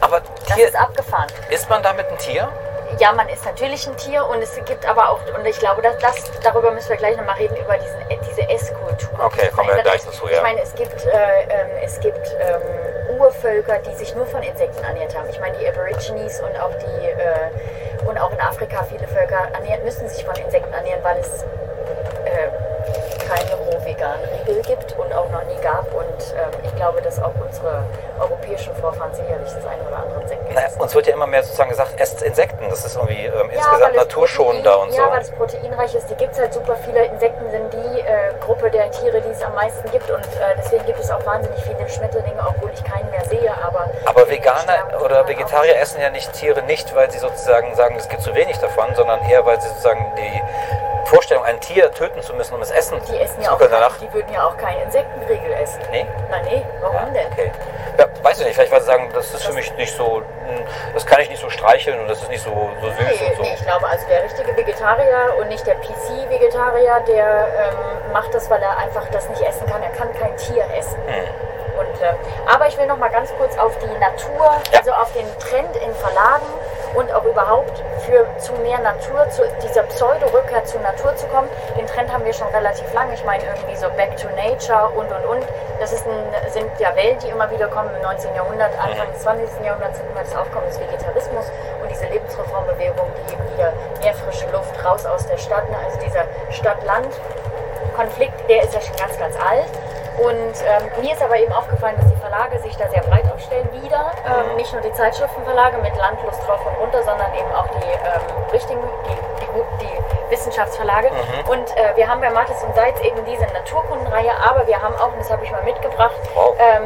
Aber Das Tier, ist abgefahren. isst man damit ein Tier? Ja, man ist natürlich ein Tier und es gibt aber auch, und ich glaube, dass das, darüber müssen wir gleich nochmal reden, über diesen, äh, diese Esskultur. Okay, kommen wir gleich dazu, ja. Ich meine, es gibt, äh, ähm, es gibt ähm, Urvölker, die sich nur von Insekten ernährt haben. Ich meine, die Aborigines und auch die, äh, und auch in Afrika viele Völker ernähren, müssen sich von Insekten ernähren, weil es äh, keine vegane Riegel gibt und auch noch nie gab. Und ähm, ich glaube, dass auch unsere europäischen Vorfahren sicherlich das eine oder andere Insekten Naja, gegessen uns wird ja immer mehr sozusagen gesagt, esst Insekten. Das ist irgendwie ähm, Ja, insgesamt es naturschonender und so. Ja, weil es proteinreich ist. Die gibt es halt super viele. Insekten sind die äh, Gruppe der Tiere, die es am meisten gibt. Und äh, deswegen gibt es auch wahnsinnig viele Schmetterlinge, obwohl ich keinen mehr sehe. Aber, Aber Veganer oder Vegetarier essen ja nicht Tiere nicht, weil sie sozusagen sagen, es gibt zu wenig davon, sondern eher, weil sie sozusagen die Vorstellung, ein Tier töten zu müssen, um es essen Die essen ja zu auch können danach. die würden ja auch keinen Insektenriegel essen. Nee? Na nee, warum denn? Okay. Ja, weiß ich nicht, vielleicht sie sagen, das ist für mich nicht so, hm, das kann ich nicht so streicheln und das ist nicht so, so süß Nee, und so. nee, ich glaube, also der richtige Vegetarier und nicht der PC-Vegetarier, der ähm, macht das, weil er einfach das nicht essen kann. Er kann kein Tier essen. Hm. Und, äh, aber ich will noch mal ganz kurz auf die Natur, also auf den Trend in Verlagen und auch überhaupt für zu mehr Natur, zu dieser Pseudo-Rückkehr zur Natur zu kommen. Den Trend haben wir schon relativ lange. Ich meine irgendwie so Back to Nature und und und. Das ist ein, sind ja Wellen, die immer wieder kommen im 19. Jahrhundert, Anfang des 20. Jahrhunderts sind immer das Aufkommen des Vegetarismus und diese Lebensreformbewegung, die eben wieder mehr frische Luft raus aus der Stadt, ne? also dieser Stadt-Land-Konflikt, der ist ja schon ganz, ganz alt. Und ähm, mir ist aber eben aufgefallen, dass die Verlage sich da sehr breit aufstellen wieder. Ähm, nicht nur die Zeitschriftenverlage mit Landlust drauf und runter, sondern eben auch die ähm, richtigen, die, die, die Wissenschaftsverlage. Und äh, wir haben bei Mattes und Seitz eben diese Naturkundenreihe, aber wir haben auch, und das habe ich mal mitgebracht, Wow. ähm,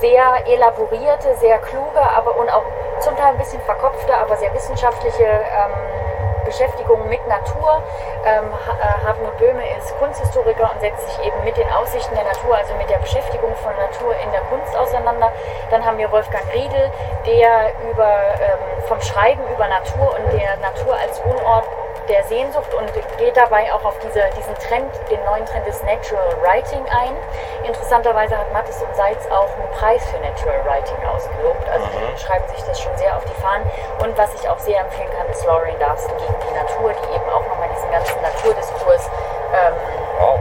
sehr elaborierte, sehr kluge, aber und auch zum Teil ein bisschen verkopfte, aber sehr wissenschaftliche ähm, Beschäftigung mit Natur. Ähm, Ha- äh, Böhme ist Kunsthistoriker und setzt sich eben mit den Aussichten der Natur, also mit der Beschäftigung von Natur in der Kunst auseinander. Dann haben wir Wolfgang Riedel, der über, ähm, vom Schreiben über Natur und der Natur als Wohnort der Sehnsucht und geht dabei auch auf diese, diesen Trend, den neuen Trend des Natural Writing ein. Interessanterweise hat Mattes und Seitz auch einen Preis für Natural Writing ausgelobt. Also die schreiben sich das schon sehr auf die Fahnen. Und was ich auch sehr empfehlen kann, ist Lauren Darsten gegen die Natur, die eben auch nochmal diesen ganzen Naturdiskurs ähm, Wow.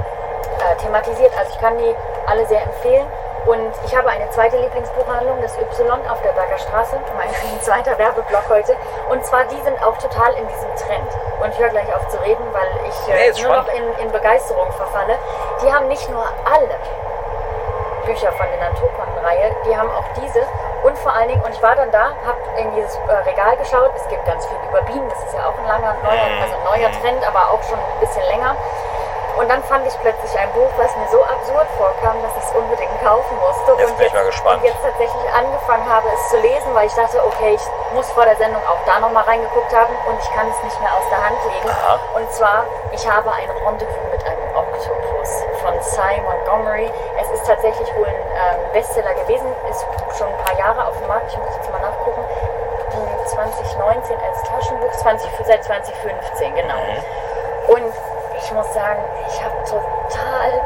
äh, thematisiert. Also ich kann die alle sehr empfehlen. Und ich habe eine zweite Lieblingsbuchhandlung, das Y auf der Berger Straße, mein zweiter Werbeblock heute. Und zwar, die sind auch total in diesem Trend. Und ich höre gleich auf zu reden, weil ich äh, Nee, nur noch spannend. in, in Begeisterung verfalle. Die haben nicht nur alle Bücher von der Naturkundenreihe, die haben auch diese. Und vor allen Dingen, und ich war dann da, habe in dieses äh, Regal geschaut. Es gibt ganz viel über Bienen, das ist ja auch ein langer, neuer, Mhm. also ein neuer Trend, aber auch schon ein bisschen länger. Und dann fand ich plötzlich ein Buch, was mir so absurd vorkam, dass ich es unbedingt kaufen musste. Jetzt und bin ich mal gespannt. Und jetzt tatsächlich angefangen habe, es zu lesen, weil ich dachte, okay, ich muss vor der Sendung auch da nochmal reingeguckt haben und ich kann es nicht mehr aus der Hand legen. Aha. Und zwar, ich habe ein Rendezvous mit einem Oktopus von Cy Montgomery. Es ist tatsächlich wohl ein ähm, Bestseller gewesen, ist schon ein paar Jahre auf dem Markt. Ich muss jetzt mal nachgucken. Hm, 2019 als Taschenbuch, 20, seit 2015, genau. Und ich muss sagen, ich habe total,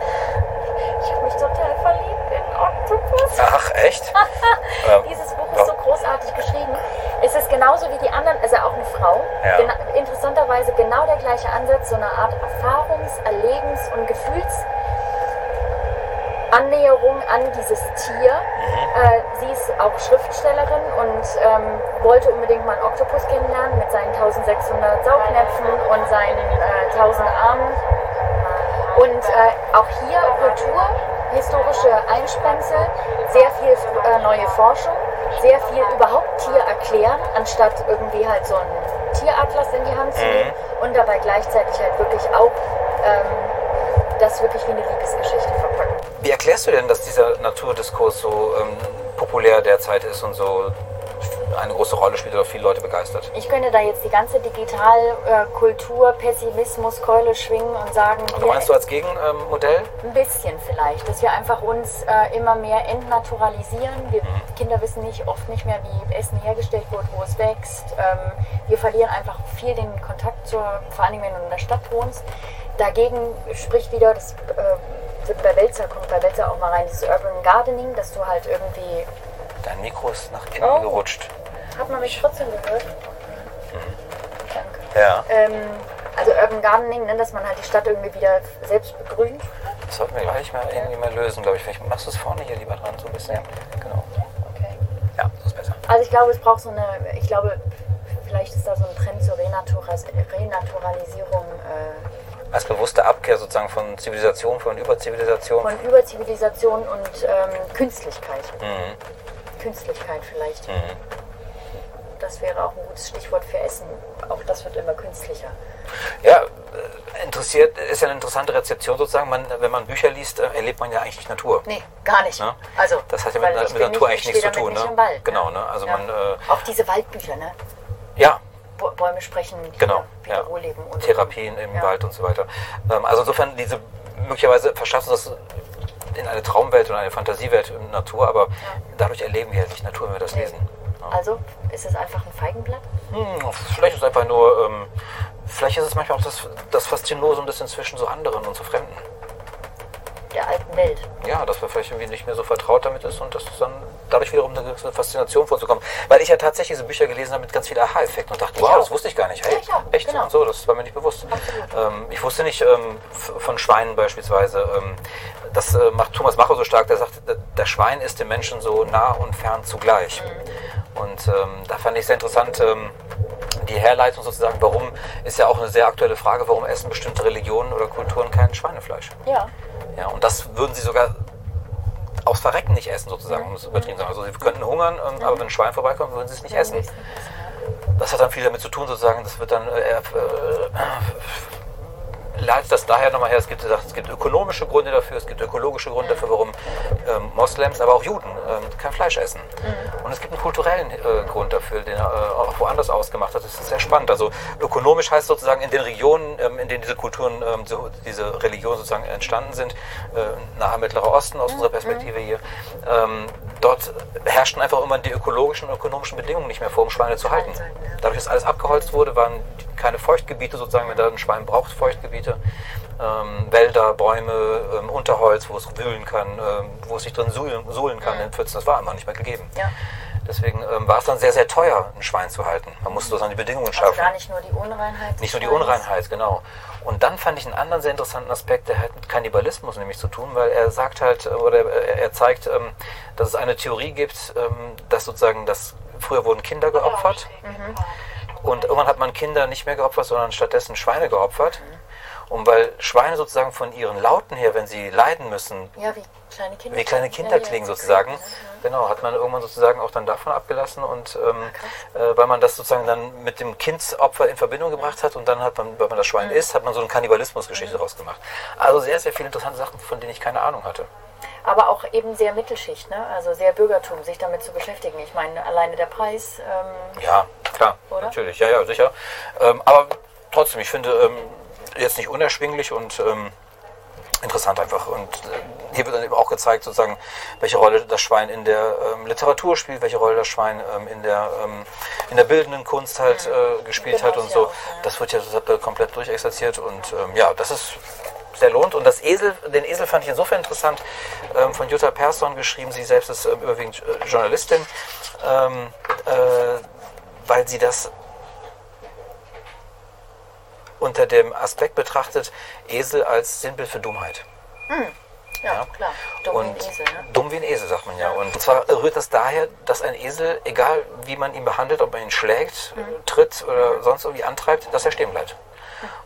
ich habe mich total verliebt in Oktopus. Ach, echt? Dieses Buch ist so großartig geschrieben. Es ist genauso wie die anderen, also auch eine Frau. Ja. Gena interessanterweise genau der gleiche Ansatz, so eine Art Erfahrungs-, Erlebens- und Gefühlsannäherung an dieses Tier. Äh, sie ist auch Schriftstellerin und ähm, wollte unbedingt mal einen Oktopus kennenlernen mit seinen 1600 Saugnäpfen und seinen äh, 1000 Armen. Und äh, auch hier Kultur, historische Einsprengsel, sehr viel äh, neue Forschung, sehr viel überhaupt Tier erklären, anstatt irgendwie halt so einen Tieratlas in die Hand zu nehmen und dabei gleichzeitig halt wirklich auch ähm, das wirklich wie eine Liebesgeschichte verpacken. Wie erklärst du denn, dass dieser Naturdiskurs so ähm, populär derzeit ist und so eine große Rolle spielt oder viele Leute begeistert? Ich könnte da jetzt die ganze Digitalkultur, Pessimismus, Keule schwingen und sagen, Du wir- meinst du als Gegenmodell? Ein bisschen vielleicht, dass wir einfach uns äh, immer mehr entnaturalisieren. Wir Kinder wissen nicht oft nicht mehr, wie Essen hergestellt wird, wo es wächst. Ähm, wir verlieren einfach viel den Kontakt zur, vor allem wenn du in der Stadt wohnst. Dagegen spricht wieder, das wird bei Welzer, kommt bei Welzer auch mal rein, dieses Urban Gardening, dass du halt irgendwie, Dein Mikro ist nach innen Oh. gerutscht. hat man mich trotzdem gehört? Danke. Ja, Ähm, also Urban Gardening, ne, dass man halt die Stadt irgendwie wieder selbst begrünt. das sollten wir gleich mal irgendwie mal lösen, glaube ich. Vielleicht machst du es vorne hier lieber dran, so ein bisschen. Genau. Okay. Ja, so ist besser. Also ich glaube, es braucht so eine, ich glaube, vielleicht ist da so ein Trend zur Renaturas Renaturalisierung äh, Als bewusste Abkehr sozusagen von Zivilisation, von Überzivilisation. Von Überzivilisation und ähm, Künstlichkeit. Mhm. Künstlichkeit vielleicht. Das wäre auch ein gutes Stichwort für Essen. Auch das wird immer künstlicher. Ja, äh, interessiert, ist ja eine interessante Rezeption sozusagen. Man, wenn man Bücher liest, äh, erlebt man ja eigentlich nicht Natur. Nee, gar nicht. Ne? Also, Das hat ja mit, mit Natur nicht- eigentlich ich nichts zu tun. Ne? Wald, genau, ne? ne? Also Ja. man, äh, Auch diese Waldbücher, ne? ja, Bäume sprechen, Genau, ja. Rohleben und Therapien im Ja. Wald und so weiter. Ähm, also insofern, diese möglicherweise verschaffen uns das in eine Traumwelt oder eine Fantasiewelt in Natur, aber dadurch erleben wir ja nicht Natur, wenn wir das Nee. lesen. Ja. Also, ist es einfach ein Feigenblatt? Hm, vielleicht ist es einfach nur, ähm, vielleicht ist es manchmal auch das, das Faszinosum ein bisschen zwischen so anderen und so Fremden. Der alten Welt. Ja, dass man vielleicht irgendwie nicht mehr so vertraut damit ist und dass dann dadurch wiederum eine gewisse Faszination vorzukommen. Weil ich ja tatsächlich diese Bücher gelesen habe mit ganz viel Aha-Effekten und dachte, Ich wow, auch. das wusste ich gar nicht. Hey, Ja, ich auch, echt? genau. Und so, das war mir nicht bewusst. Ähm, ich wusste nicht ähm, von Schweinen beispielsweise. Ähm, das äh, macht Thomas Macher so stark, der sagt, der- der Schwein ist dem Menschen so nah und fern zugleich. Mhm. Und ähm, da fand ich sehr interessant, ähm, die Herleitung sozusagen, warum, ist ja auch eine sehr aktuelle Frage, warum essen bestimmte Religionen oder Kulturen kein Schweinefleisch? Ja. Ja, und das würden sie sogar aus Verrecken nicht essen, sozusagen, um es übertrieben zu sagen. Also sie könnten hungern, ähm, aber wenn ein Schwein vorbeikommt, würden sie es nicht essen. Das hat dann viel damit zu tun, sozusagen, das wird dann äh, eher, äh, leitet das daher nochmal her, es gibt, es gibt ökonomische Gründe dafür, es gibt ökologische Gründe dafür, warum ähm, Moslems, aber auch Juden ähm, kein Fleisch essen. Und es gibt einen kulturellen äh, Grund dafür, den er äh, auch woanders ausgemacht hat. Das ist sehr spannend. Also ökonomisch heißt sozusagen in den Regionen, ähm, in denen diese Kulturen, ähm, so, diese Religionen sozusagen entstanden sind, äh, nahe Mittlerer Osten aus unserer Perspektive hier, ähm, dort herrschten einfach immer die ökologischen und ökonomischen Bedingungen nicht mehr vor, um Schweine zu halten. Dadurch, dass alles abgeholzt wurde, waren keine Feuchtgebiete sozusagen, wenn da ein Schwein braucht, Feuchtgebiete. Ähm, Wälder, Bäume, ähm, Unterholz, wo es wühlen kann, ähm, wo es sich drin suhlen, suhlen kann in Pfützen, das war einfach nicht mehr gegeben. Ja. Deswegen ähm, war es dann sehr, sehr teuer, ein Schwein zu halten. Man musste sozusagen die Bedingungen Also schaffen. gar nicht nur die Unreinheit. Nicht nur die. Unreinheit, genau. Und dann fand ich einen anderen sehr interessanten Aspekt, der hat mit Kannibalismus nämlich zu tun, weil er sagt halt, äh, oder er zeigt, ähm, dass es eine Theorie gibt, ähm, dass sozusagen das, früher wurden Kinder geopfert und irgendwann hat man Kinder nicht mehr geopfert, sondern stattdessen Schweine geopfert. Und weil Schweine sozusagen von ihren Lauten her, wenn sie leiden müssen, Ja, wie kleine Kinder. wie kleine Kinder Ja, klingen so sozusagen. klingen, Genau, hat man irgendwann sozusagen auch dann davon abgelassen und ähm, äh, weil man das sozusagen dann mit dem Kindsopfer in Verbindung gebracht hat und dann hat man, weil man das Schwein isst, hat man so eine Kannibalismusgeschichte daraus gemacht. Also sehr, sehr viele interessante Sachen, von denen ich keine Ahnung hatte. Aber auch eben sehr Mittelschicht, ne? also sehr Bürgertum, sich damit zu beschäftigen. Ich meine, alleine der Preis. Ähm, Ja, klar, Oder? natürlich, ja, ja, sicher. Ähm, aber trotzdem, ich finde ähm, jetzt nicht unerschwinglich und ähm, interessant einfach. Und äh, hier wird dann eben auch gezeigt, sozusagen, welche Rolle das Schwein in der ähm, Literatur spielt, welche Rolle das Schwein ähm, in, der, ähm, in der bildenden Kunst halt äh, gespielt Genau, hat und das so. auch, ja. Das wird ja total- komplett durchexerziert und ähm, ja, das ist sehr lohnt. Und das Esel, den Esel fand ich insofern interessant, ähm, von Jutta Persson geschrieben. Sie selbst ist ähm, überwiegend äh, Journalistin, äh, weil sie das unter dem Aspekt betrachtet, Esel als Sinnbild für Dummheit. ja, Ja. klar. Dumm wie ein Und Esel, ne? dumm wie ein Esel, sagt man ja. Und zwar rührt das daher, dass ein Esel, egal wie man ihn behandelt, ob man ihn schlägt, Mhm. tritt oder sonst irgendwie antreibt, dass er stehen bleibt.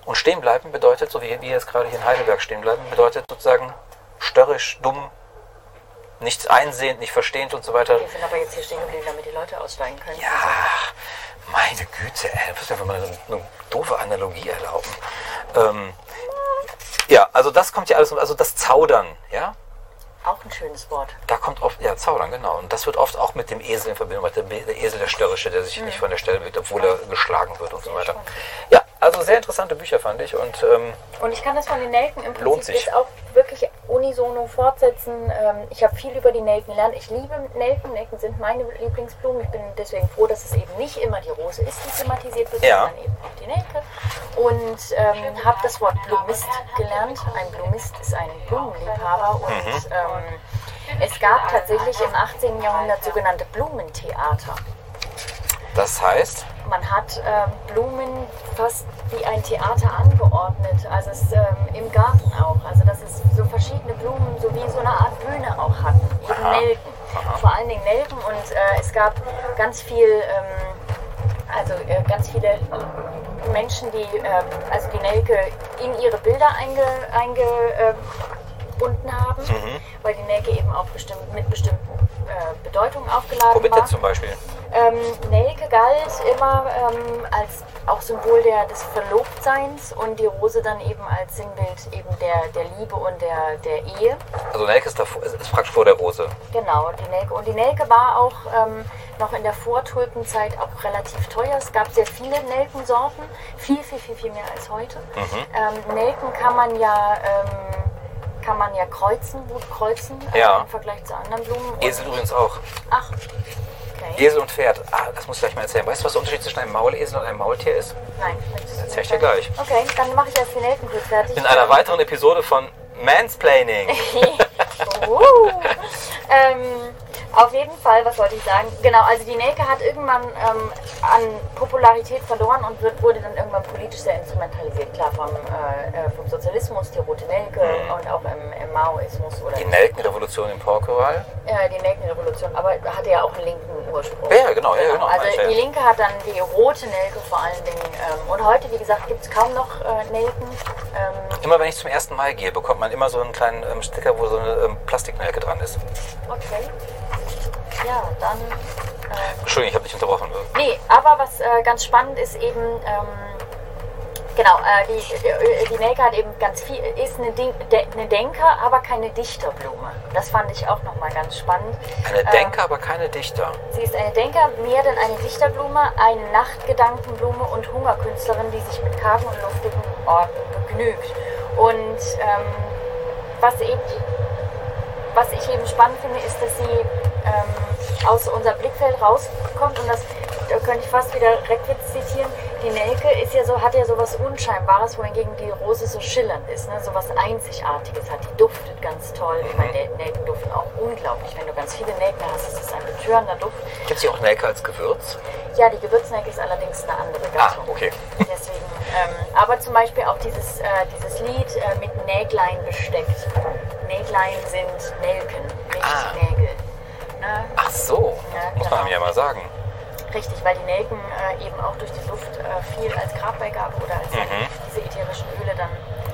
Und stehen bleiben bedeutet, so wie wir jetzt gerade hier in Heidelberg stehen bleiben, bedeutet sozusagen störrisch, dumm, nichts einsehend, nicht verstehend und so weiter. Wir sind aber jetzt hier stehen geblieben, damit die Leute aussteigen können. Ja, meine Güte, ey, du musst einfach mal eine, eine doofe Analogie erlauben. Ähm, ja, also das kommt ja alles, also das Zaudern, ja, Auch ein schönes Wort. da kommt oft, ja, Zaudern, genau. Und das wird oft auch mit dem Esel in Verbindung gebracht. Der, der Esel, der Störrische, der sich nicht von der Stelle bewegt, obwohl er geschlagen wird und so weiter. Ja, also sehr interessante Bücher fand ich und ähm, Und ich kann das von den Nelken im Prinzip jetzt auch wirklich unisono fortsetzen. Ähm, ich habe viel über die Nelken gelernt. Ich liebe Nelken. Nelken sind meine Lieblingsblumen. Ich bin deswegen froh, dass es eben nicht immer die Rose ist, die thematisiert wird, Ja. sondern eben auch die Nelke. Und ähm, habe das Wort Blumist gelernt. Ein Blumist ist ein Blumenliebhaber. Und Mhm. ähm, es gab tatsächlich im 18. Jahrhundert sogenannte Blumentheater. Das heißt, Man hat ähm, Blumen fast wie ein Theater angeordnet, also es, ähm, im Garten auch. Also dass es so verschiedene Blumen so wie so eine Art Bühne auch hatten. Eben Aha. Nelken. Vor allen Dingen Nelken und äh, es gab ganz viel, ähm, also äh, ganz viele Menschen, die, ähm, also die Nelke in ihre Bilder eingebunden einge, gebunden haben, weil die Nelke eben auch bestimmt, mit bestimmten äh, Bedeutungen aufgeladen Womit war. denn zum Beispiel? Ähm, Nelke galt immer ähm, als auch Symbol der, des Verlobtseins und die Rose dann eben als Sinnbild eben der, der Liebe und der, der Ehe. Also Nelke ist, davor, ist, praktisch vor der Rose. Genau, die Nelke. Und die Nelke war auch ähm, noch in der Vortulpenzeit auch relativ teuer. Es gab sehr viele Nelkensorten, viel, viel, viel, viel mehr als heute. Ähm, Nelken kann man ja ähm, kann man ja kreuzen, gut kreuzen äh, Ja. im Vergleich zu anderen Blumen. Esel übrigens auch. Ach, okay. Esel und Pferd. Ah, das muss ich gleich mal erzählen. Weißt du, was der Unterschied zwischen einem Maulesel und einem Maultier ist? Nein, du Erzähl ich dir gleich. Okay, dann mache ich erst die Nelken kurz fertig. In einer weiteren Episode von Mansplaining. Uh. ähm, auf jeden Fall, was wollte ich sagen? Genau, also die Nelke hat irgendwann ähm, an Popularität verloren und wird, wurde dann irgendwann politisch sehr instrumentalisiert. Klar, vom, äh, äh, vom Sozialismus, die rote Nelke und auch im, im Maoismus oder Die Nelkenrevolution in Portugal. äh, die Nelkenrevolution, aber hatte ja auch einen linken Ursprung. Ja, genau, ja, genau. Also die Linke hat dann die rote Nelke vor allen Dingen. Ähm, und heute, wie gesagt, gibt es kaum noch äh, Nelken. Ähm, Immer wenn ich zum 1. Mai gehe, bekommt man immer so einen kleinen ähm, Sticker, wo so eine ähm, Plastiknelke dran ist. okay. Ja, dann. ähm, Entschuldigung, ich habe dich unterbrochen. Nee, aber was äh, ganz spannend ist eben, ähm, genau, äh, die, die, die Nelke hat eben ganz viel, ist eine, Ding, de, eine Denker, aber keine Dichterblume. Das fand ich auch nochmal ganz spannend. Eine Ähm, Denker, aber keine Dichter. Sie ist eine Denker, mehr denn eine Dichterblume, eine Nachtgedankenblume und Hungerkünstlerin, die sich mit kargen und luftigen Orten begnügt. Und ähm, was, eben, was ich eben spannend finde, ist, dass sie ähm, aus unser Blickfeld rauskommt und das da könnte ich fast wieder Reckwitz zitieren. Die Nelke ist ja so, hat ja so was Unscheinbares, wohingegen die Rose so schillernd ist, ne? so was Einzigartiges hat. Die duftet ganz toll. Ich meine, die Nelken duften auch unglaublich. Wenn du ganz viele Nelken hast, ist es ein betörender Duft. Gibt es hier auch Nelke als Gewürz? Ja, die Gewürznelke ist allerdings eine andere Ah, Gattung. okay. Deswegen, ähm, aber zum Beispiel auch dieses, äh, dieses Lied äh, mit Näglein besteckt. Näglein sind Nelken, nicht Ah. Nägel. Ne? Ach so, Ja, muss genau. man mir ja mal sagen. Richtig, weil die Nelken äh, eben auch durch die Luft äh, viel als Grabbeigabe oder als Mhm. diese ätherischen Öle dann.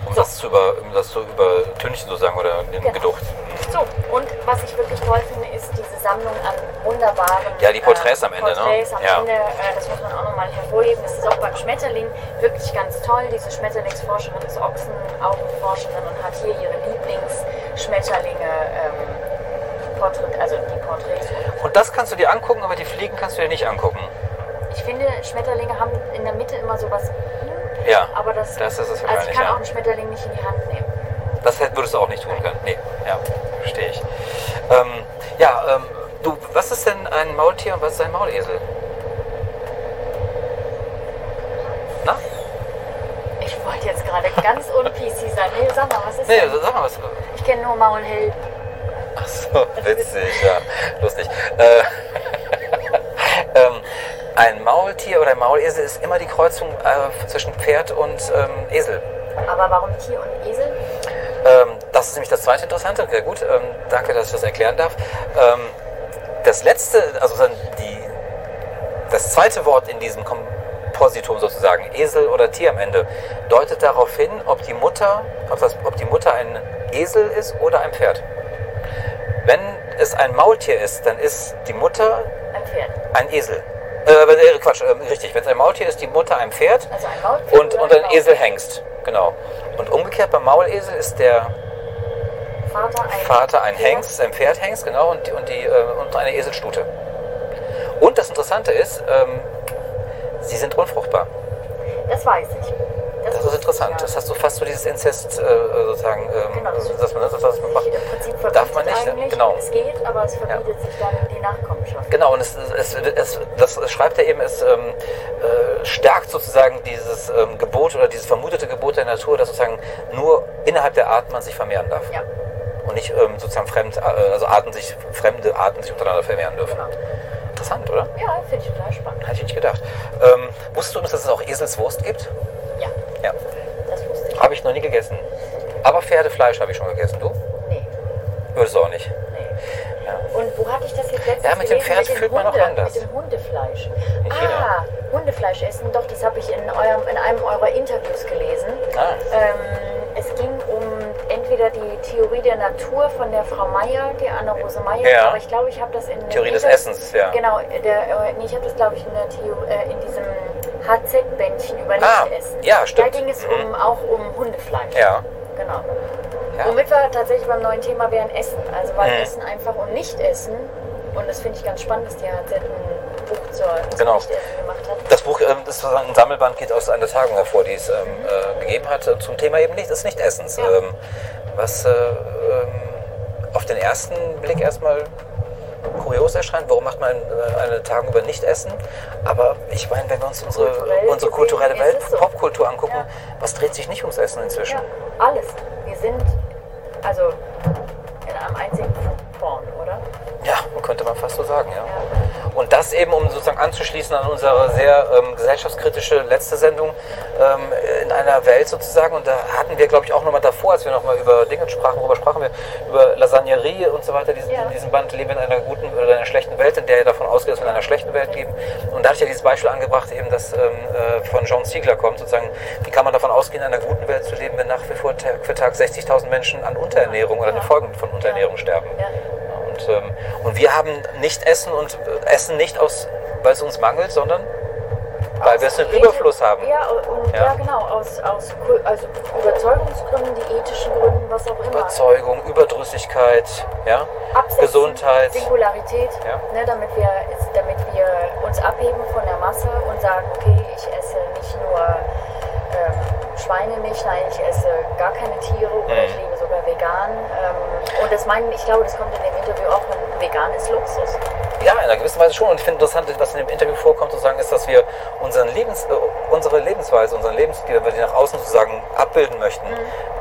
Um das zu über, um das zu übertünchen sozusagen oder den Genau. Geducht. So, und was ich wirklich toll finde, ist diese Sammlung an wunderbaren Ja, die Porträts am Ende, ne? Porträts am Ja. Ende, äh, das muss man auch nochmal hervorheben. Das ist auch beim Schmetterling wirklich ganz toll. Diese Schmetterlingsforscherin ist Ochsenaugenforscherin und hat hier ihre Lieblingsschmetterlinge, ähm, Porträt, also die Porträts. Und das kannst du dir angucken, aber die Fliegen kannst du dir nicht angucken. Ich finde, Schmetterlinge haben in der Mitte immer sowas. Ja, aber das, das ist es also ich kann ja. auch einen Schmetterling nicht in die Hand nehmen. Das würdest du auch nicht tun können. Nee, ja, verstehe ich. Ähm, ja, ähm, du, was ist denn ein Maultier und was ist ein Maulesel? Na? Ich wollte jetzt gerade ganz un-PC sein. Nee, sag mal, was ist Nee, denn? sag mal was. Ich kenne nur Maulhelden. Ach so, witzig, ja, lustig. Äh, ähm, ein Maultier oder ein Maulesel ist immer die Kreuzung äh, zwischen Pferd und ähm, Esel. Aber warum Tier und Esel? Ähm, das ist nämlich das zweite Interessante. Okay, gut, ähm, danke, dass ich das erklären darf. Ähm, das letzte, also dann die, das zweite Wort in diesem Kompositum sozusagen, Esel oder Tier am Ende, deutet darauf hin, ob die Mutter, ob, das, ob die Mutter ein Esel ist oder ein Pferd. Wenn es ein Maultier ist, dann ist die Mutter Ein Pferd. ein Esel. Äh, äh, Quatsch, äh, richtig. Wenn es ein Maultier ist, die Mutter ein Pferd Also ein Maultier und, und ein Maultier? Eselhengst. Genau. Und umgekehrt beim Maulesel ist der Vater ein, Vater ein Pferd. Hengst, ein Pferdhengst, genau, und, und, die, äh, und eine Eselstute. Und das Interessante ist, ähm, sie sind unfruchtbar. Das weiß ich. Das ist interessant. ja. Das hast du fast so dieses Inzest äh, sozusagen, ähm, Genau, das dass man das, was man macht. Darf man nicht, eigentlich. genau. Es geht, aber es verbietet sich dann die Nachkommenschaft. Genau, und es, es, es, das schreibt er eben, es ähm, äh, stärkt sozusagen dieses ähm, Gebot oder dieses vermutete Gebot der Natur, dass sozusagen nur innerhalb der Art man sich vermehren darf. Ja, Und nicht ähm, sozusagen fremd, äh, also Arten sich, fremde Arten sich untereinander vermehren dürfen. genau. Interessant, oder? Ja, finde ich total spannend. Hätte ich nicht gedacht. Ähm, wusstest du, dass es auch Eselswurst gibt? Ja, Ja. das wusste ich. Habe ich noch nie gegessen. Aber Pferdefleisch habe ich schon gegessen. Du? Nee, Würdest du auch nicht. nee. Ja. Und wo hatte ich das jetzt letztens Ja, mit dem gelesen? Pferd mit fühlt man noch anders. Mit dem Hundefleisch. In ah. Hundefleisch essen. Doch, das habe ich in, eurem, in einem eurer Interviews gelesen. Ah. Ähm, es ging um entweder die Theorie der Natur von der Frau Meier, die Anne-Rose Meier, Ja. aber ich glaube, ich habe das in... Theorie des Essens, ja. Genau, der, äh, nee, ich habe das, glaube ich, in, der Theo, äh, in diesem HZ-Bändchen über Ah, Nichtessen. ja, stimmt. Da ging es Mhm. um, auch um Hundefleisch. Ja. Genau. Ja. Womit wir tatsächlich beim neuen Thema wären Essen. Also weil Mhm. Essen einfach und Nicht-Essen. Und das finde ich ganz spannend, dass die HZ ein Buch zur, Genau. Nicht-Essen gemacht hat. Das Buch, ähm, das ist ein Sammelband, geht aus einer Tagung hervor, die es ähm, äh, gegeben hat, äh, zum Thema eben nicht, des Nichtessens. Ja. Ähm, was äh, ähm, auf den ersten Blick erstmal kurios erscheint. Warum macht man äh, eine Tagung über Nichtessen? Aber ich meine, wenn wir uns unsere, Kulturell unsere kulturelle Welt, so. Popkultur angucken, Ja. was dreht sich nicht ums Essen inzwischen? Ja, alles. Wir sind also in einem einzigen Porn, oder? Ja, könnte man fast so sagen, ja. Und das eben, um sozusagen anzuschließen an unsere sehr ähm, gesellschaftskritische letzte Sendung ähm, in einer Welt sozusagen. Und da hatten wir, glaube ich, auch nochmal davor, als wir nochmal über Dinge sprachen, worüber sprachen wir? Über Lasagnerie und so weiter. Diesen, Ja. In diesem Band leben wir in einer guten oder einer schlechten Welt, in der er davon ausgeht, dass wir in einer schlechten Welt leben. Und da hatte ich ja dieses Beispiel angebracht, eben, das ähm, äh, von John Ziegler kommt, sozusagen, wie kann man davon ausgehen, in einer guten Welt zu leben, wenn nach wie vor Tag für Tag 60.000 Menschen an Unterernährung oder den Folgen von Unterernährung sterben. Ja. Und, ähm, und wir haben nicht Essen und äh, essen nicht aus, weil es uns mangelt, sondern weil wir es im Ethik- Überfluss haben. Ja, und, Ja. ja. genau, aus, aus also Überzeugungsgründen, die ethischen Gründen, was auch immer. Überzeugung, Überdrüssigkeit, ja? Absetzen, Gesundheit. Singularität, Ja. ne, damit, wir, damit wir uns abheben von der Masse und sagen, okay, ich esse nicht nur ähm, Schweine nicht, nein, ich esse gar keine Tiere oder Mhm. ich lebe sogar vegan. Ähm, und das meinen, ich glaube, das kommt in dem Interview auch, vegan ist Luxus. Ja, in einer gewissen Weise schon. Und ich finde interessant, was in dem Interview vorkommt, sozusagen, ist, dass wir unseren Lebens, äh, unsere Lebensweise, unseren Lebensstil, wenn wir die nach außen sozusagen abbilden möchten,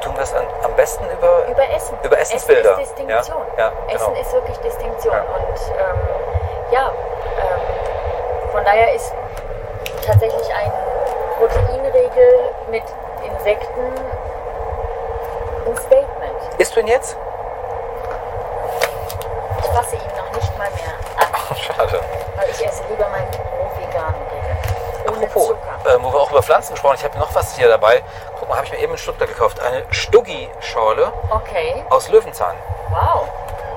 tun wir es am besten über, Mhm. Über Essen. Über Essensbilder. Essen ist Distinktion. Ja, ja, genau. Essen ist wirklich Distinktion. Ja. Und ähm, ja, ähm, von daher ist tatsächlich ein Proteinregel mit Insekten ein Statement. Isst du ihn jetzt? Ich fasse ihn noch nicht mal mehr an, Schade. weil ich esse lieber meinen rohveganen Regel. Ohne Apropos, Zucker. äh, wo wir auch über Pflanzen gesprochen haben, ich habe noch was hier dabei. Guck mal, habe ich mir eben in Stuttgart gekauft. Eine Stuggi-Schorle Okay, aus Löwenzahn. wow.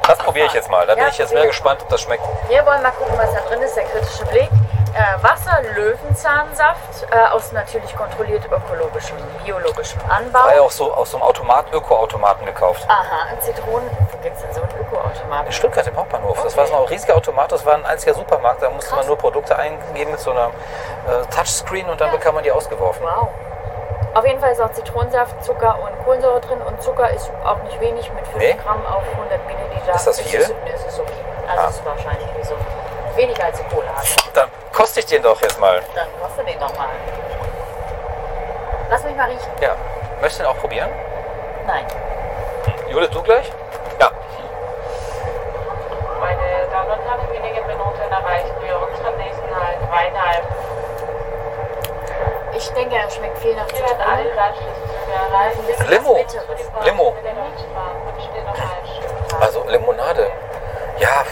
Das probiere ich jetzt mal. Da bin Ja, ich jetzt mehr gespannt, ob das schmeckt. Wir wollen mal gucken, was da drin ist, der kritische Blick. Äh, Wasser, Löwenzahnsaft äh, aus natürlich kontrolliert ökologischem, biologischem Anbau. War ja auch so aus so einem Automat, Öko-Automaten gekauft. Aha, Zitronen. Wo gibt es denn so einen In Stuttgart im Hauptbahnhof. Das Okay. war so ein riesiger Automat, das war ein einziger Supermarkt. Da musste man Krass. nur Produkte eingeben mit so einer äh, Touchscreen und dann Ja. bekam man die ausgeworfen. Wow. Auf jeden Fall ist auch Zitronensaft, Zucker und Kohlensäure drin. Und Zucker ist auch nicht wenig mit 5 Nee? Gramm auf 100 Milliliter. Ist das viel? Ist, es ist okay. Also Ah. ist wahrscheinlich wie so weniger als Cola hat. Dann koste ich den doch jetzt mal. Dann kostet den doch mal. Lass mich mal riechen. Ja. Möchtest du den auch probieren? Nein. Judith, du gleich? Ja. Meine Damen und Herren, wenige Minuten erreichen wir unseren nächsten Halt, Weinheim. Ich denke, er schmeckt viel nach Wir werden alle Zitrone. Limo. Limo. Tag. Also Limonade. Ja,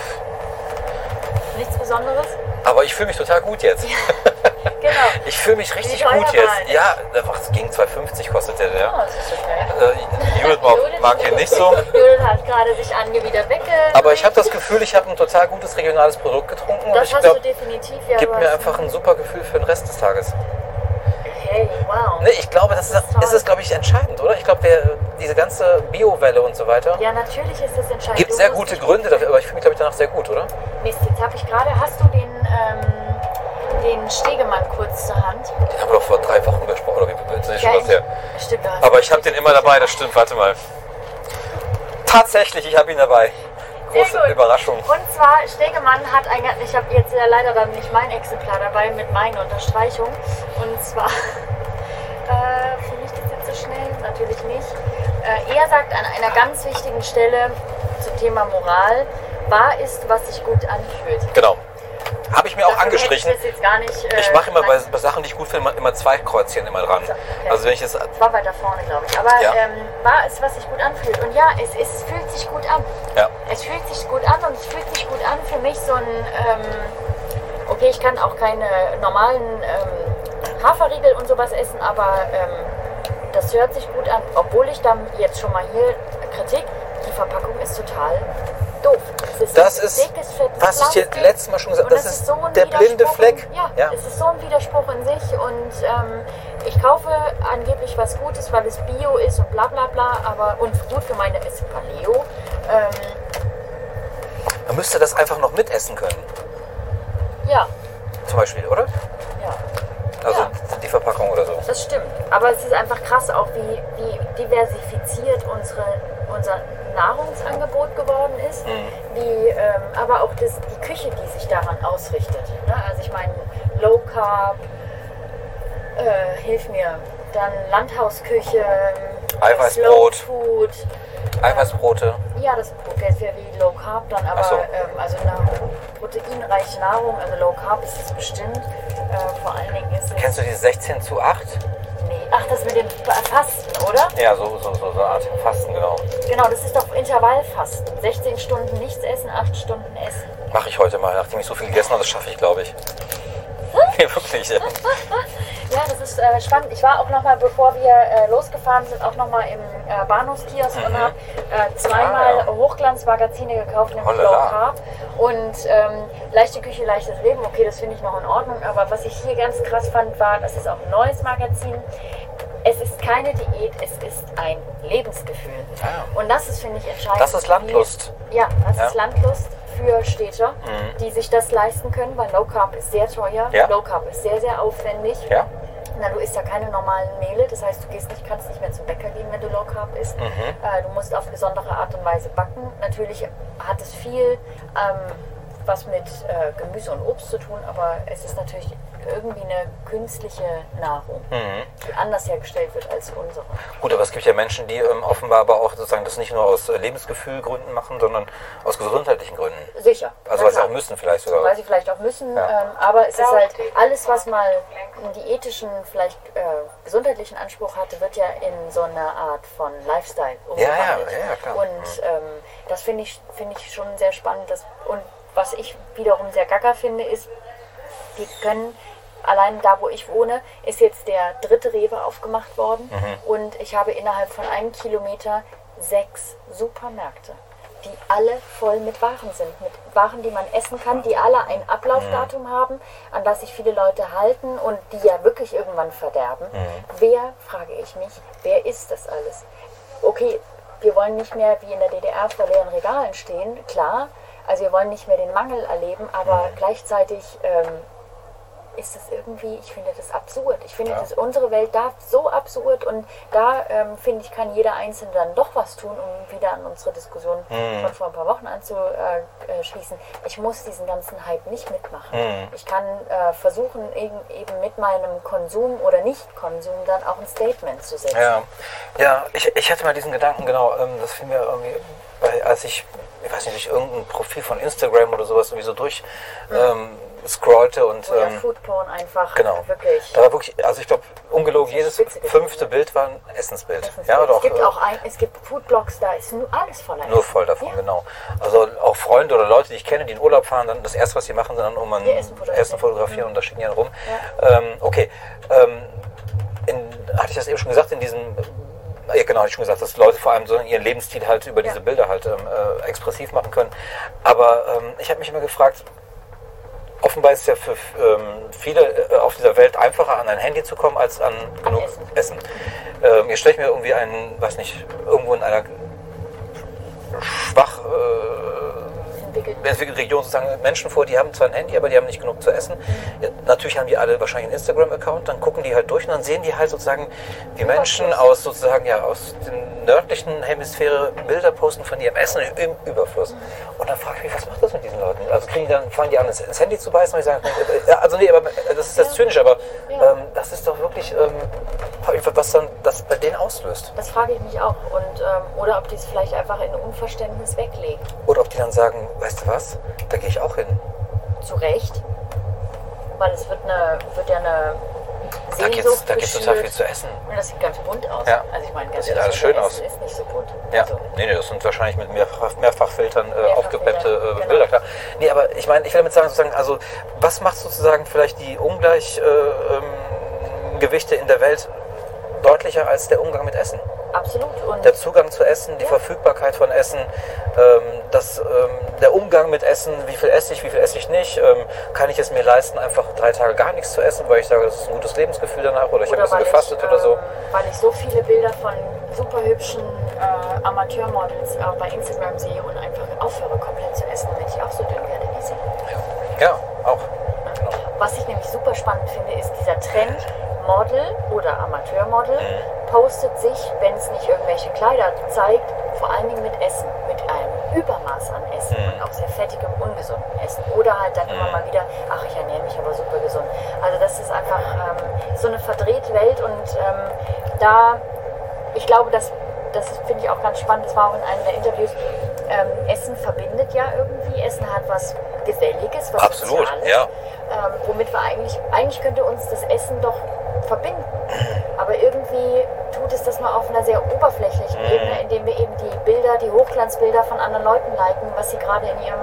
Nichts Besonderes? aber ich fühle mich total gut jetzt. Genau. Ich fühle mich richtig gut jetzt. Ja, es ging 2,50 kostet der. Oh, Ja. das ist okay. Äh, Judith mag, mag ihn nicht so. Judith hat gerade sich angewidert wegge. Aber ich habe das Gefühl, ich habe ein total gutes regionales Produkt getrunken. Das hast glaube, du definitiv. Ja, gibt mir einfach ein super Gefühl für den Rest des Tages. Hey, wow. Nee, ich glaube, das, Das ist, ist ist glaube ich, entscheidend, oder? Ich glaube, diese ganze Biowelle und so weiter Ja, natürlich ist das entscheidend. gibt sehr gute Gründe dafür, aber ich fühle mich, glaube ich, danach sehr gut, oder? Mist, jetzt habe ich gerade. Hast du den, ähm, den Stegemann kurz zur Hand? Den haben wir doch vor drei Wochen besprochen, oder wie nicht schon was her? Stimmt, Aber ich habe den immer dabei, das stimmt, warte mal. Tatsächlich, ich habe ihn dabei. Große. Überraschung. Und zwar, Stegemann hat ein, ich habe jetzt ja leider dann nicht mein Exemplar dabei mit meiner Unterstreichung. Und zwar, äh, finde ich das jetzt so schnell? Natürlich nicht. Äh, er sagt an einer ganz wichtigen Stelle zum Thema Moral, wahr ist, was sich gut anfühlt. Genau. Habe ich mir auch angestrichen. nicht, äh, Ich mache immer bei, bei Sachen, die ich gut finde, immer zwei Kreuzchen immer dran. Okay. Also wenn ich jetzt Das war weiter vorne, glaube ich. Aber Ja. ähm, wahr ist, was sich gut anfühlt. Und ja, es, es fühlt sich gut an. ja, Es fühlt sich gut an und es fühlt sich gut an für mich so ein, ähm, okay, ich kann auch keine normalen ähm, Haferriegel und sowas essen, aber ähm, das hört sich gut an. Obwohl ich dann jetzt schon mal hier Kritik, die Verpackung ist total doof. Ist Das ist, was ich dir letztes Mal schon gesagt habe, das ist so ein der blinde Widerspruch Fleck. Ja, Ja. es ist so ein Widerspruch in sich und ähm, ich kaufe angeblich was Gutes, weil es Bio ist und bla bla bla, aber und gut für meine ist Paleo. Ähm, Man müsste das einfach noch mitessen können, ja, zum Beispiel, oder? ja. Also Ja. die Verpackung oder so. Das stimmt. Aber es ist einfach krass auch, wie, wie diversifiziert unsere, unser Nahrungsangebot geworden ist. Wie, ähm, aber auch das, die Küche, die sich daran ausrichtet. Ne? Also ich meine, Low Carb, äh, hilf mir, dann Landhausküche, Eiweißbrot. Slow Food. Eiweißbrote. Ja, das wäre wie Low Carb dann, aber so. ähm, also eine proteinreiche Nahrung, also Low Carb ist es bestimmt. Äh, vor allen Dingen ist. Kennst du die 16 zu 8? Nee. Ach, das mit dem Fasten, oder? Ja, so, so, so, so eine Art Fasten, genau. Genau, das ist doch Intervallfasten. 16 Stunden nichts essen, 8 Stunden essen. Mache ich heute mal, nachdem ich so viel gegessen habe, das schaffe ich, glaube ich. Nee, wirklich. ja. Ja, das ist äh, spannend. Ich war auch noch mal, bevor wir äh, losgefahren sind, auch noch mal im äh, Bahnhofskiosk und habe äh, zweimal Mhm. Ah, ja. Hochglanzmagazine gekauft, nämlich. Low Carb und ähm, leichte Küche, leichtes Leben. Okay, das finde ich noch in Ordnung. Aber was ich hier ganz krass fand, war, das ist auch ein neues Magazin. Es ist keine Diät, es ist ein Lebensgefühl. Ah. Und das ist, finde ich, entscheidend. Das ist Landlust. Ja, das Ja. Mhm. ist Landlust für Städter, die sich das leisten können, weil Low Carb ist sehr teuer. Ja. Low Carb ist sehr, sehr aufwendig. Ja? Na, du isst ja keine normalen Mehle, das heißt, du gehst nicht, kannst nicht mehr zum Bäcker gehen, wenn du Low Carb isst. Mhm. Äh, du musst auf besondere Art und Weise backen. Natürlich hat es viel ähm, was mit äh, Gemüse und Obst zu tun, aber es ist natürlich irgendwie eine künstliche Nahrung, Mhm. die anders hergestellt wird als unsere. Gut, aber es gibt ja Menschen, die ähm, offenbar aber auch sozusagen das nicht nur aus äh, Lebensgefühlgründen machen, sondern aus gesundheitlichen Gründen. Sicher. Also weil sie auch müssen vielleicht sogar. Weil sie vielleicht auch müssen, Ja. ähm, aber es ist halt alles, was mal einen diätischen, vielleicht äh, gesundheitlichen Anspruch hatte, wird ja in so eine Art von Lifestyle Ja, ja, umgewandelt. ja, ja, klar. Und ähm, das finde ich, finde ich schon sehr spannend. Dass, und was ich wiederum sehr gacker finde, ist, die können allein da, wo ich wohne, ist jetzt der dritte Rewe aufgemacht worden. Mhm. Und ich habe innerhalb von einem Kilometer sechs Supermärkte, die alle voll mit Waren sind. Mit Waren, die man essen kann, die alle ein Ablaufdatum Mhm. haben, an das sich viele Leute halten und die ja wirklich irgendwann verderben. Mhm. Wer, frage ich mich, wer ist das alles? Okay, wir wollen nicht mehr wie in der DDR vor leeren Regalen stehen, klar. Also wir wollen nicht mehr den Mangel erleben, aber Mhm. gleichzeitig ähm, ist das irgendwie, ich finde das absurd. Ich finde, Ja. dass unsere Welt da so absurd und da ähm, finde ich, kann jeder Einzelne dann doch was tun, um wieder an unsere Diskussion Mhm. von vor ein paar Wochen anzuschließen. Ich muss diesen ganzen Hype nicht mitmachen. Mhm. Ich kann äh, versuchen, eben, eben mit meinem Konsum oder Nicht-Konsum dann auch ein Statement zu setzen. Ja, ja ich, ich hatte mal diesen Gedanken, genau, ähm, das fiel mir irgendwie, bei, als ich, ich weiß nicht, durch irgendein Profil von Instagram oder sowas irgendwie so durch ähm, scrollte und Oder ähm, Foodporn einfach genau, wirklich. da war wirklich, also ich glaube, ungelogen, jedes fünfte ja. Bild war ein Essensbild. Essensbild. Ja, oder es auch, gibt auch ein, es gibt Foodblogs, da ist nur alles voller Nur Essen. voll davon, Ja. genau. Also auch Freunde oder Leute, die ich kenne, die in Urlaub fahren, dann das erste, was sie machen, sind dann um ein Essen fotografieren. Essen fotografieren und da schicken die dann rum. Ähm, okay. Ähm, in, hatte ich das eben schon gesagt, in diesem ja, genau, hatte ich schon gesagt, dass Leute vor allem so ihren Lebensstil halt über diese Ja. Bilder halt ähm, äh, expressiv machen können. Aber ähm, ich habe mich immer gefragt, offenbar ist es ja für ähm, viele äh, auf dieser Welt einfacher, an ein Handy zu kommen, als an genug Essen. Essen. Ähm, jetzt stelle ich mir irgendwie einen, weiß nicht, irgendwo in einer schwach äh, Entwickelt. entwickelten Region sozusagen Menschen vor, die haben zwar ein Handy, aber die haben nicht genug zu essen. Ja, natürlich haben die alle wahrscheinlich einen Instagram-Account, dann gucken die halt durch und dann sehen die halt sozusagen, wie Menschen aus sozusagen ja aus den nördlichen Hemisphäre Bilder posten von ihrem Essen im Überfluss. Und dann frage ich mich, was macht das mit diesen Leuten? Also kriegen die dann, fangen die an, ins Handy zu beißen und ich sage, äh, ja, also nee, aber das ist jetzt zynisch, aber Ja. ähm, das ist doch wirklich, ähm, was dann das bei denen auslöst. Das frage ich mich auch. Und, ähm, oder ob die es vielleicht einfach in Unverständnis weglegen. Oder ob die dann sagen, weißt du was, da gehe ich auch hin. Zu Recht. Weil es wird, eine, wird ja eine Da so da gibt's total viel zu essen. Und das sieht ganz bunt aus. Ja. Also ich meine, ganz Das sieht alles schön unser aus. Essen ist nicht so bunt. Ja, Also, nee, nee, das sind wahrscheinlich mit Mehrfach, Mehrfachfiltern äh, aufgepeppte äh, genau. Bilder, klar. Nee, aber ich meine, ich will damit sagen, sozusagen, also was macht sozusagen vielleicht die Ungleichgewichte äh, ähm, in der Welt deutlicher als der Umgang mit Essen? Absolut. Und Der Zugang zu Essen, die Ja. Verfügbarkeit von Essen, ähm, das, ähm, der Umgang mit Essen, wie viel esse ich, wie viel esse ich nicht, ähm, kann ich es mir leisten, einfach drei Tage gar nichts zu essen, weil ich sage, das ist ein gutes Lebensgefühl danach oder ich habe ein bisschen gefastet ich, oder so. ähm, Weil ich so viele Bilder von super hübschen äh, Amateurmodels äh, bei Instagram sehe und einfach aufhöre komplett zu essen, damit ich auch so dünn werde wie sie. Ja, auch. Was ich nämlich super spannend finde, ist dieser Trend, Model oder Amateurmodel Mhm. postet sich, wenn es nicht irgendwelche Kleider zeigt, vor allen Dingen mit Essen, mit einem Übermaß an Essen Mhm. und auch sehr fettigem, ungesunden Essen. Oder halt dann immer mal wieder, ach, ich ernähre mich aber super gesund. Also das ist einfach ähm, so eine verdrehte Welt und ähm, da, ich glaube, das, das finde ich auch ganz spannend, das war auch in einem der Interviews, ähm, Essen verbindet ja irgendwie, Essen hat was Geselliges, was Absolut, Soziales ja. Ähm, womit wir eigentlich, eigentlich könnte uns das Essen doch verbinden. Aber irgendwie tut es das mal auf einer sehr oberflächlichen Mhm. Ebene, indem wir eben die Bilder, die Hochglanzbilder von anderen Leuten liken, was sie gerade in ihrem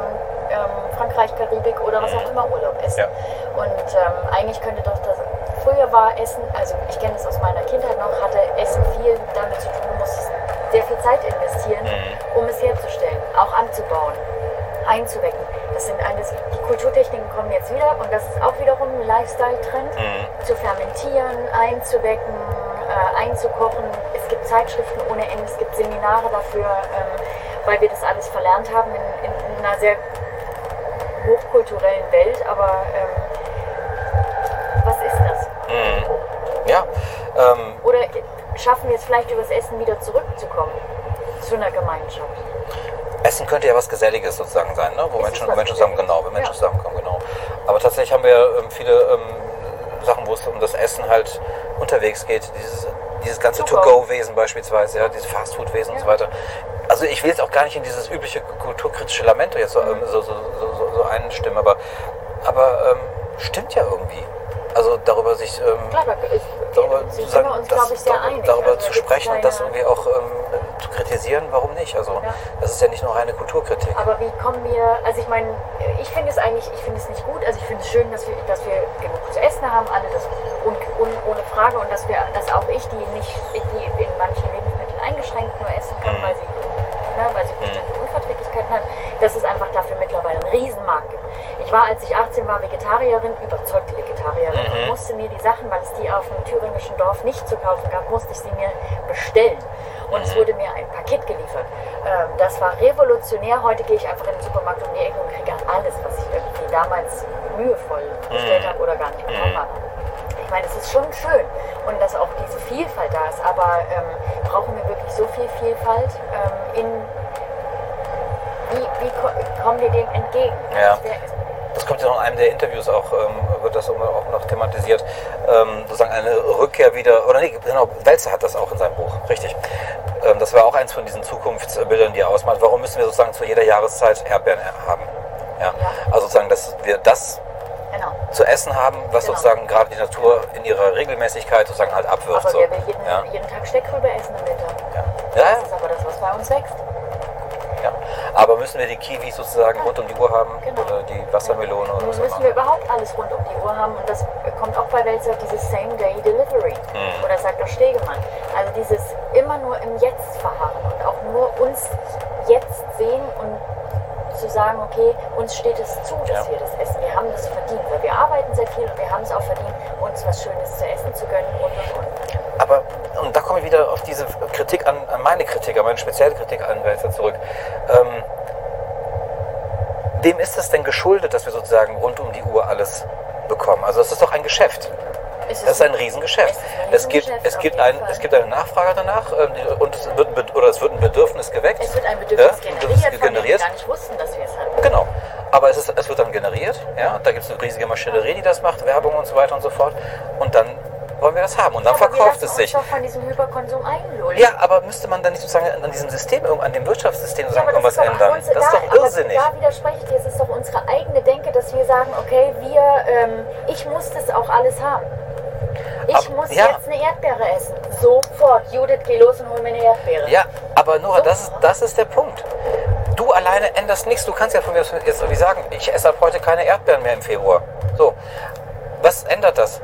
ähm, Frankreich, Karibik oder was auch immer Urlaub essen. Ja. Und ähm, eigentlich könnte doch das, früher war Essen, also ich kenne es aus meiner Kindheit noch, hatte Essen viel damit zu tun, du musstest sehr viel Zeit investieren, um es herzustellen, auch anzubauen einzuwecken. Das sind eines, die Kulturtechniken kommen jetzt wieder und das ist auch wiederum ein Lifestyle-Trend, zu fermentieren, einzuwecken, äh, einzukochen. Es gibt Zeitschriften ohne Ende, es gibt Seminare dafür, ähm, weil wir das alles verlernt haben in, in einer sehr hochkulturellen Welt. Aber ähm, was ist das? Ja, ähm, Oder schaffen wir es vielleicht übers Essen wieder zurückzukommen zu einer Gemeinschaft? Essen könnte ja was Geselliges sozusagen sein, ne? wo Es Menschen, Menschen zusammen, genau, wo Menschen ja. zusammenkommen, genau. Aber tatsächlich haben wir ähm, viele ähm, Sachen, wo es um das Essen halt unterwegs geht. Dieses, dieses ganze To-go. To-Go-Wesen beispielsweise, ja, dieses Fastfood-Wesen und so Ja. weiter. Also ich will jetzt auch gar nicht in dieses übliche kulturkritische Lamento jetzt so, ähm, so, so, so, so, einstimmen, aber, aber ähm, stimmt ja irgendwie. Also darüber sich ähm, Klar, da ist, darüber, sind zu sagen, uns, das- ich, sehr darüber, einig. darüber Also zu sprechen und das irgendwie auch ähm, zu kritisieren, warum nicht? Also Ja. das ist ja nicht nur reine Kulturkritik. Aber wie kommen wir, also ich meine, ich finde es eigentlich, ich finde es nicht gut, also ich finde es schön, dass wir, dass wir genug zu essen haben, alle das un, un, ohne Frage und dass wir, dass auch ich, die nicht, die in manchen Lebensmitteln eingeschränkt nur essen kann, weil sie, ne, weil sie bestimmte Unverträglichkeiten hat, dass es einfach dafür mittlerweile einen Riesenmarkt gibt. Ich war, als ich 18 war, Vegetarierin, überzeugte Vegetarierin und musste mir die Sachen, weil es die auf dem thüringischen Dorf nicht zu kaufen gab, musste ich sie mir bestellen. Und es wurde mir ein Paket geliefert. Ähm, das war revolutionär. Heute gehe ich einfach in den Supermarkt um die Ecke und kriege alles, was ich irgendwie damals mühevoll bestellt habe oder gar nicht bekommen habe. Ich meine, es ist schon schön und dass auch diese Vielfalt da ist, aber ähm, brauchen wir wirklich so viel Vielfalt ähm, in wie, wie ko kommen wir dem entgegen? Ja. Das kommt ja noch in einem der Interviews auch, ähm, wird das auch noch thematisiert, ähm, sozusagen eine Rückkehr wieder, oder nee, genau, Welzer hat das auch in seinem Buch, richtig. Ähm, das war auch eins von diesen Zukunftsbildern, die er ausmalt. Warum müssen wir sozusagen zu jeder Jahreszeit Erdbeeren haben? Ja? Also sozusagen, dass wir das genau. zu essen haben, was Genau. sozusagen gerade die Natur in ihrer Regelmäßigkeit sozusagen halt abwirft. Aber so. will jeden, ja? jeden Tag Steckrübe essen im Winter? Ja. Ja, Das ist aber das, was bei uns wächst. Ja. Aber müssen wir die Kiwis sozusagen rund um die Uhr haben? Genau. Oder die Wassermelone oder was müssen wir überhaupt alles rund um die Uhr haben und das kommt auch bei Welzer dieses Same-Day-Delivery. Mhm. Oder sagt auch Stegemann. Also dieses immer nur im Jetzt verharren und auch nur uns jetzt sehen und zu sagen, okay, uns steht es zu, dass Ja. wir das essen. Wir haben das verdient, weil wir arbeiten sehr viel und wir haben es auch verdient, uns was Schönes zu essen zu gönnen und und und. Aber, und da komme ich wieder auf diese Kritik an, an meine Kritik, an meine spezielle Kritik an Welzer zurück. Ähm, wem ist es denn geschuldet, dass wir sozusagen rund um die Uhr alles bekommen? Also das ist doch ein Geschäft. Es Das ist ein Riesengeschäft. Es ist Es ein gibt, es gibt, ein, es gibt eine Nachfrage danach ähm, und es wird, oder es wird ein Bedürfnis geweckt. Es wird ein Bedürfnis Ja, generiert, generiert. gar nicht wussten, dass wir es hatten. Genau. Aber es, ist, es wird dann generiert. Ja? Da gibt es eine riesige Maschinerie, die das macht, Werbung und so weiter und so fort. Und dann wollen wir das haben. Und dann Aber wir verkauft es sich. doch von diesem Hyperkonsum einlullen. Ja, aber müsste man dann nicht sozusagen an diesem System, an dem Wirtschaftssystem Ja, sozusagen aber irgendwas das ändern? unsere- Das ist doch irrsinnig. Aber da widerspreche ich dir, es ist doch unsere eigene Denke, dass wir sagen, okay, wir, ähm, ich muss das auch alles haben. Ich Ab- muss ja. jetzt eine Erdbeere essen. Sofort. Judith, geh los und hol mir eine Erdbeere. Ja, aber Nora, das ist, das ist der Punkt. Du alleine änderst nichts. Du kannst ja von mir jetzt irgendwie sagen, ich esse ab heute keine Erdbeeren mehr im Februar. So, was ändert das?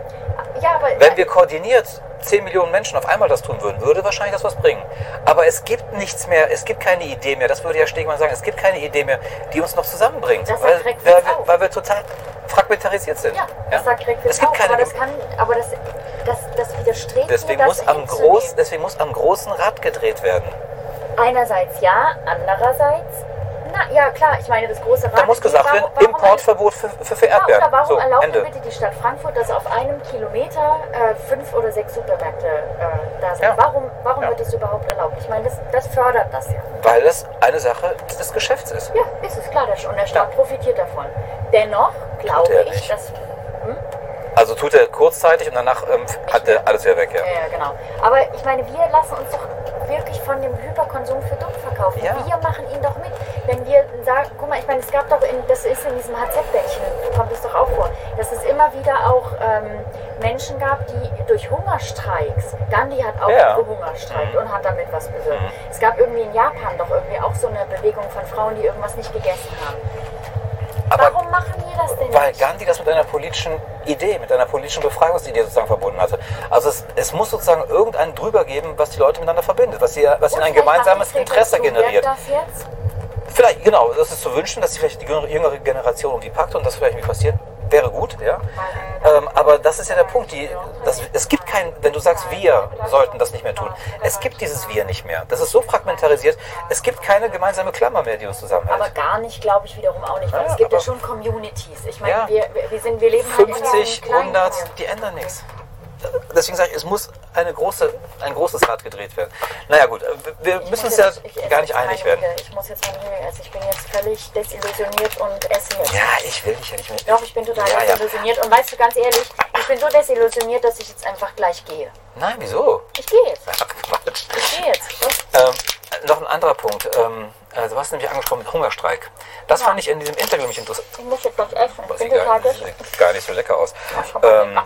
Ja, aber Wenn wir koordiniert 10 Millionen Menschen auf einmal das tun würden, würde wahrscheinlich das was bringen. Aber es gibt nichts mehr, es gibt keine Idee mehr, das würde ja Stegmann sagen, es gibt keine Idee mehr, die uns noch zusammenbringt. Das weil, weil, Fitz wir, weil wir total fragmentarisiert sind. ja, das sagt Es gibt auch, keine aber das kann, aber das, das, das widerstrebt Deswegen mir, muss, das am hinzunehmen. groß, deswegen muss am großen Rad gedreht werden. Einerseits ja, andererseits, na ja klar, ich meine, das große Rad... Da muss gesagt werden, Importverbot für, für, für Ja, Erdbeeren. oder warum so, erlaubt Ende. bitte die Stadt Frankfurt, dass auf einem Kilometer äh, fünf oder sechs Supermärkte äh, da sind? Ja. Warum, warum Ja. wird das überhaupt erlaubt? Ich meine, das, das fördert das ja. Weil es eine Sache des Geschäfts ist. Ja, ist es klar, und der Staat Ja. profitiert davon. Dennoch glaube ich, dass Also tut er kurzzeitig und danach ähm, hat er alles wieder weg. Ja. Ja, ja, genau. Aber ich meine, wir lassen uns doch wirklich von dem Hyperkonsum für dumm verkaufen. Ja. Wir machen ihn doch mit. Wenn wir sagen, guck mal, ich meine, es gab doch, in, das ist in diesem HZ-Bändchen, kommt es doch auch vor, dass es immer wieder auch ähm, Menschen gab, die durch Hungerstreiks, Gandhi hat auch Ja. gehungerstreikt Mhm. und hat damit was bewirkt. Mhm. Es gab irgendwie in Japan doch irgendwie auch so eine Bewegung von Frauen, die irgendwas nicht gegessen haben. Aber Warum machen wir das denn weil nicht? Gandhi das mit einer politischen Idee, mit einer politischen Befreiungsidee sozusagen verbunden hatte. Also es, es muss sozusagen irgendeinen drüber geben, was die Leute miteinander verbindet, was, sie, was ihnen ein gemeinsames die Interesse generiert. Das jetzt? Vielleicht, genau, das ist zu wünschen, dass sich vielleicht die jüngere- Generation irgendwie packt und das vielleicht irgendwie passiert. Wäre gut, ja. Ähm, aber das ist ja der Punkt. Die, das, es gibt kein, wenn du sagst, wir sollten das nicht mehr tun, es gibt dieses Wir nicht mehr. Das ist so fragmentarisiert, es gibt keine gemeinsame Klammer mehr, die uns zusammenhält. Aber gar nicht, glaube ich, wiederum auch nicht. Weil Ja, es gibt ja schon Communities. Ich meine, Ja. wir, wir, sind, wir leben halt in 50, diesen kleinen 100, Teilen. die ändern nichts. Deswegen sage ich, es muss eine große, ein großes Rad gedreht werden. Naja gut, wir Ich müssen uns ja ich gar nicht einig werden. Ich muss jetzt meine Nudeln essen. Ich bin jetzt völlig desillusioniert und esse jetzt. Ja, ich will dich ja nicht mehr. Doch, ich bin total ja, ja. desillusioniert. Und weißt du, ganz ehrlich, ich bin so desillusioniert, dass ich jetzt einfach gleich gehe. Nein, wieso? Ich gehe jetzt. Ach. Ich gehe jetzt. Ähm, noch ein anderer Punkt. Ähm, äh, du hast nämlich angesprochen mit Hungerstreik. Das Ja. fand ich in diesem Interview nicht interessant. ich muss jetzt was essen. Ich Das bin sieht total gar, gar nicht so lecker aus. mal Ähm,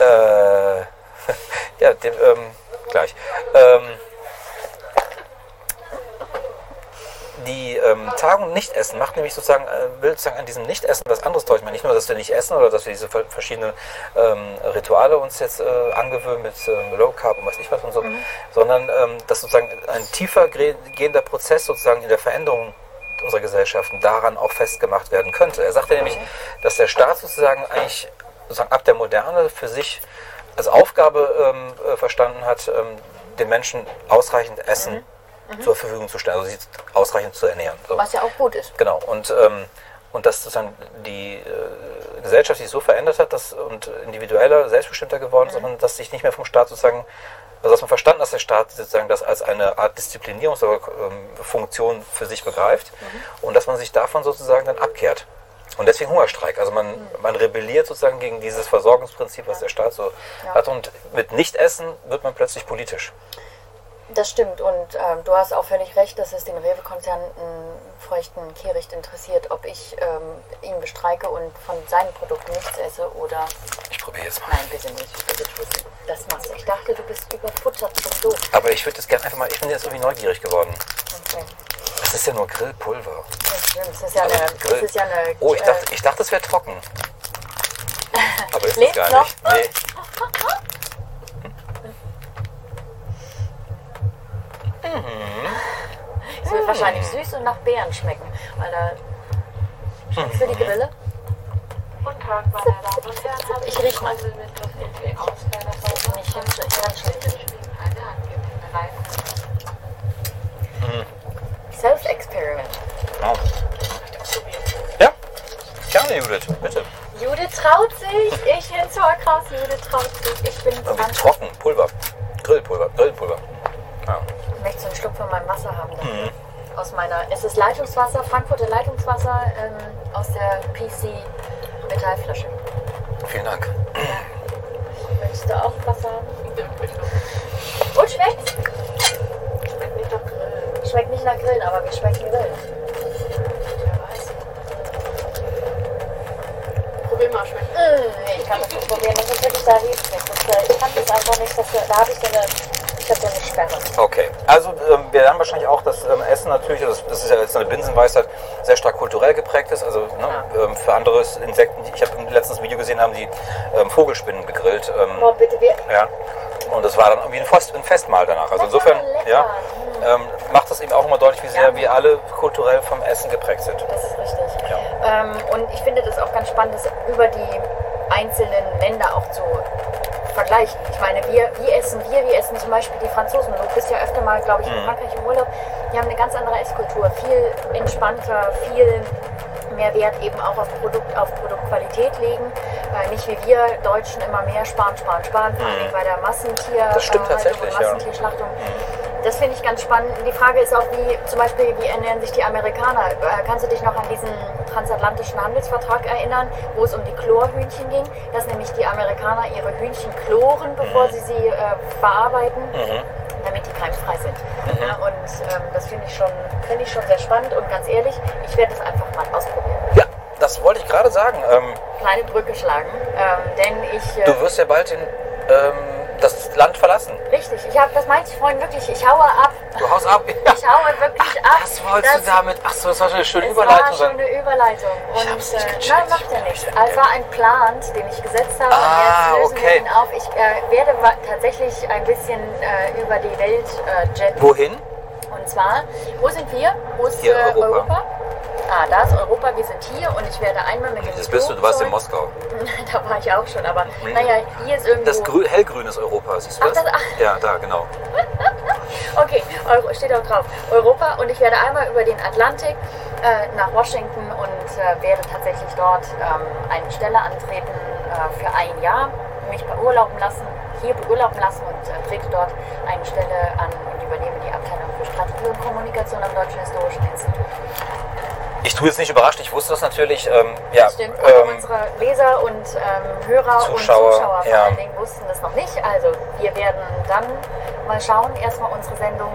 äh, ja, dem, ähm, gleich. Ähm, die ähm, Tagung Nichtessen macht nämlich sozusagen, äh, will sozusagen an diesem Nichtessen was anderes deutlich. Ich meine, nicht nur, dass wir nicht essen oder dass wir diese ver- verschiedenen ähm, Rituale uns jetzt äh, angewöhnen mit ähm, Low Carb und was ich was und so, sondern ähm, dass sozusagen ein tiefer gehender Prozess sozusagen in der Veränderung unserer Gesellschaften daran auch festgemacht werden könnte. Er sagte nämlich, dass der Staat sozusagen eigentlich sozusagen ab der Moderne für sich als Aufgabe ähm, äh, verstanden hat, ähm, den Menschen ausreichend Essen zur Verfügung zu stellen, also sie ausreichend zu ernähren. So. Was ja auch gut ist. Genau. Und, ähm, und dass sozusagen die äh, Gesellschaft sich so verändert hat dass, und individueller, selbstbestimmter geworden ist, sondern dass sich nicht mehr vom Staat sozusagen, also dass man verstanden, dass der Staat sozusagen das als eine Art Disziplinierungsfunktion für sich begreift und dass man sich davon sozusagen dann abkehrt. Und deswegen Hungerstreik. Also man, man rebelliert sozusagen gegen dieses Versorgungsprinzip, was der Staat so Ja. hat. Und mit Nichtessen wird man plötzlich politisch. Das stimmt und ähm, du hast auch völlig recht, dass es den Rewe-Konzern einen feuchten Kehricht interessiert, ob ich ähm, ihn bestreike und von seinen Produkten nichts esse oder Ich probiere jetzt mal. nein, bitte nicht, bitte. Das machst du. Ich dachte, du bist überfuttert zum Doof. Aber ich würde das gerne einfach mal, ich bin jetzt irgendwie neugierig geworden. Okay. Das ist ja nur Grillpulver. Das stimmt, das ist ja Aber eine, das Grill- ist ja eine Oh, ich äh, dachte, ich dachte, es wäre trocken. Aber ist es Lebt gar noch? nicht. Nee. es wird wahrscheinlich süß und nach Beeren schmecken, weil da du die Grille? Guten Tag, meine Damen und Herren. Ich riech mal. Mit das Entwicklungsfelder Sauber. Nicht ganz so- Self-Experiment. Oh. Ja, gerne, Judith, bitte. Judith traut sich, ich bin so krass, Judith traut sich, ich bin Irgendwie dran. trocken, Pulver. Grillpulver, Grillpulver. Ja. Ich möchte so einen Schluck von meinem Wasser haben. Mhm. Aus meiner, es ist Leitungswasser, Frankfurter Leitungswasser ähm, aus der PC Metallflasche. Vielen Dank. Möchtest du auch Wasser haben? Und schmeckt's? Schmeckt nicht nach Grill. Schmeckt nicht nach Grillen, aber wie schmeckt ein Grillen? Wer weiß. Probier mal, schmeckt. Mmh, nee, ich kann das nicht probieren, das ist wirklich da hilft nichts. Das, äh, ich fand das einfach nicht, dass wir, da habe ich so eine, ich habe so eine Sperre. Okay, also ähm, wir lernen wahrscheinlich auch, dass ähm, Essen natürlich, das, das ist ja jetzt eine Binsenweisheit, sehr stark kulturell geprägt ist. Also ne, ähm, für andere Insekten, ich habe letztens ein Video gesehen, haben die ähm, Vogelspinnen gegrillt. Ähm, Oh, bitte, wir, ja. Und das war dann irgendwie ein, Fest, ein Festmahl danach. Also insofern ja, ähm, macht das eben auch immer deutlich, wie sehr wir alle kulturell vom Essen geprägt sind. Das ist richtig. Ja. Ähm, und ich finde das auch ganz spannend, das über die einzelnen Länder auch zu vergleichen. Ich meine, wir, wie essen wir? Wir essen zum Beispiel die Franzosen. Du bist ja öfter mal, glaube ich, in Mhm. Frankreich im Urlaub. Die haben eine ganz andere Esskultur. Viel entspannter, viel mehr Wert eben auch auf, Produkt, auf Produktqualität legen. Äh, nicht wie wir Deutschen immer mehr sparen, sparen, sparen, vor allem bei der Massentier, Mhm. Das stimmt äh, tatsächlich, und ja. Massentierschlachtung. Das finde ich ganz spannend. Die Frage ist auch, wie zum Beispiel, wie ernähren sich die Amerikaner? Äh, Kannst du dich noch an diesen transatlantischen Handelsvertrag erinnern, wo es um die Chlorhühnchen ging? Dass nämlich die Amerikaner ihre Hühnchen chloren, bevor Mhm. sie sie äh, verarbeiten, damit die keimfrei sind. Mhm. Ja, und ähm, das finde ich, schon- finde ich schon sehr spannend und ganz ehrlich, ich werde es einfach mal ausprobieren. Ja, das wollte ich gerade sagen. Ähm, Kleine Brücke schlagen, ähm, denn ich... äh, du wirst ja bald in, ähm, das Land verlassen. Richtig, ich habe, das meinte ich vorhin wirklich, ich haue ab. Du haust ab. Ich haue wirklich ab. Das wolltest Das- du damit. Achso, das war schon eine schöne Es Überleitung. war schon eine Überleitung. Ich Und hab's nicht äh, gecheckt. nein, macht ja nichts. Also, Es war ein Plan, den ich gesetzt habe. Ah, und jetzt lösen okay. wir ihn auf. Ich äh, werde tatsächlich ein bisschen äh, über die Welt äh, jetten. Wohin? Und zwar, wo sind wir? Wo ist Hier, äh, Europa. Ah, da ist Europa, wir sind hier und ich werde einmal mit dem Das bist du, du warst in Moskau. da war ich auch schon, aber naja, hier ist irgendwo... Das grü hellgrünes Europa, siehst du Ach, das? das- ach. Ja, da, genau. Okay, steht auch drauf. Europa und ich werde einmal über den Atlantik äh, nach Washington und äh, werde tatsächlich dort ähm, eine Stelle antreten äh, für ein Jahr, mich beurlauben lassen, hier beurlauben lassen und äh, trete dort eine Stelle an und übernehme die Abteilung für Strategie und Kommunikation am Deutschen Historischen Institut. Ich tue jetzt nicht überrascht, ich wusste das natürlich. Ähm, ja, Das stimmt, aber ähm, unsere Leser und ähm, Hörer Zuschauer, und Zuschauer vor ja. allen Dingen wussten das noch nicht. Also wir werden dann mal schauen, erstmal unsere Sendung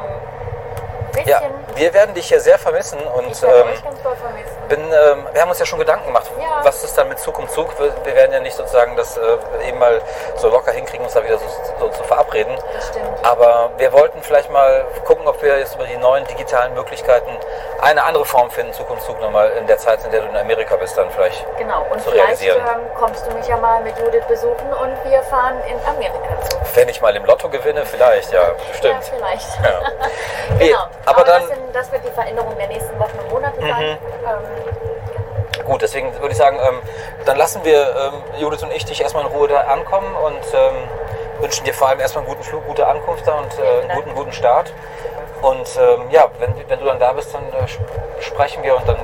ein ja, bisschen... wir werden dich hier sehr vermissen und ich werde ähm, euch ganz doll vermissen. Bin, ähm, wir haben uns ja schon Gedanken gemacht, Ja. was ist dann mit Zug um Zug. Wir, wir werden ja nicht sozusagen das äh, eben mal so locker hinkriegen, uns da wieder so, so zu verabreden. Das stimmt. Aber wir wollten vielleicht mal gucken, ob wir jetzt über die neuen digitalen Möglichkeiten eine andere Form finden, Zug um Zug nochmal in der Zeit, in der du in Amerika bist, dann vielleicht. Genau, und zu vielleicht realisieren. ähm, kommst du mich ja mal mit Judith besuchen und wir fahren in Amerika zu. Wenn ich mal im Lotto gewinne, vielleicht, ja, Ja, bestimmt. vielleicht. Ja. Genau. aber dann, Mhm. das, sind, das wird die Veränderung der nächsten Wochen und Monate sein. Ähm, gut, deswegen würde ich sagen, ähm, dann lassen wir ähm, Judith und ich dich erstmal in Ruhe da ankommen und ähm, wünschen dir vor allem erstmal einen guten Flug, gute Ankunft da und äh, einen guten, guten Start. Und ähm, ja, wenn, wenn du dann da bist, dann äh, sp- sprechen wir und dann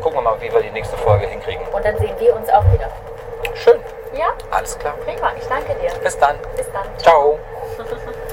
gucken wir mal, wie wir die nächste Folge hinkriegen. und dann sehen wir uns auch wieder. Schön, Ja, alles klar. prima. Ich danke dir. Bis dann. Bis dann. Ciao.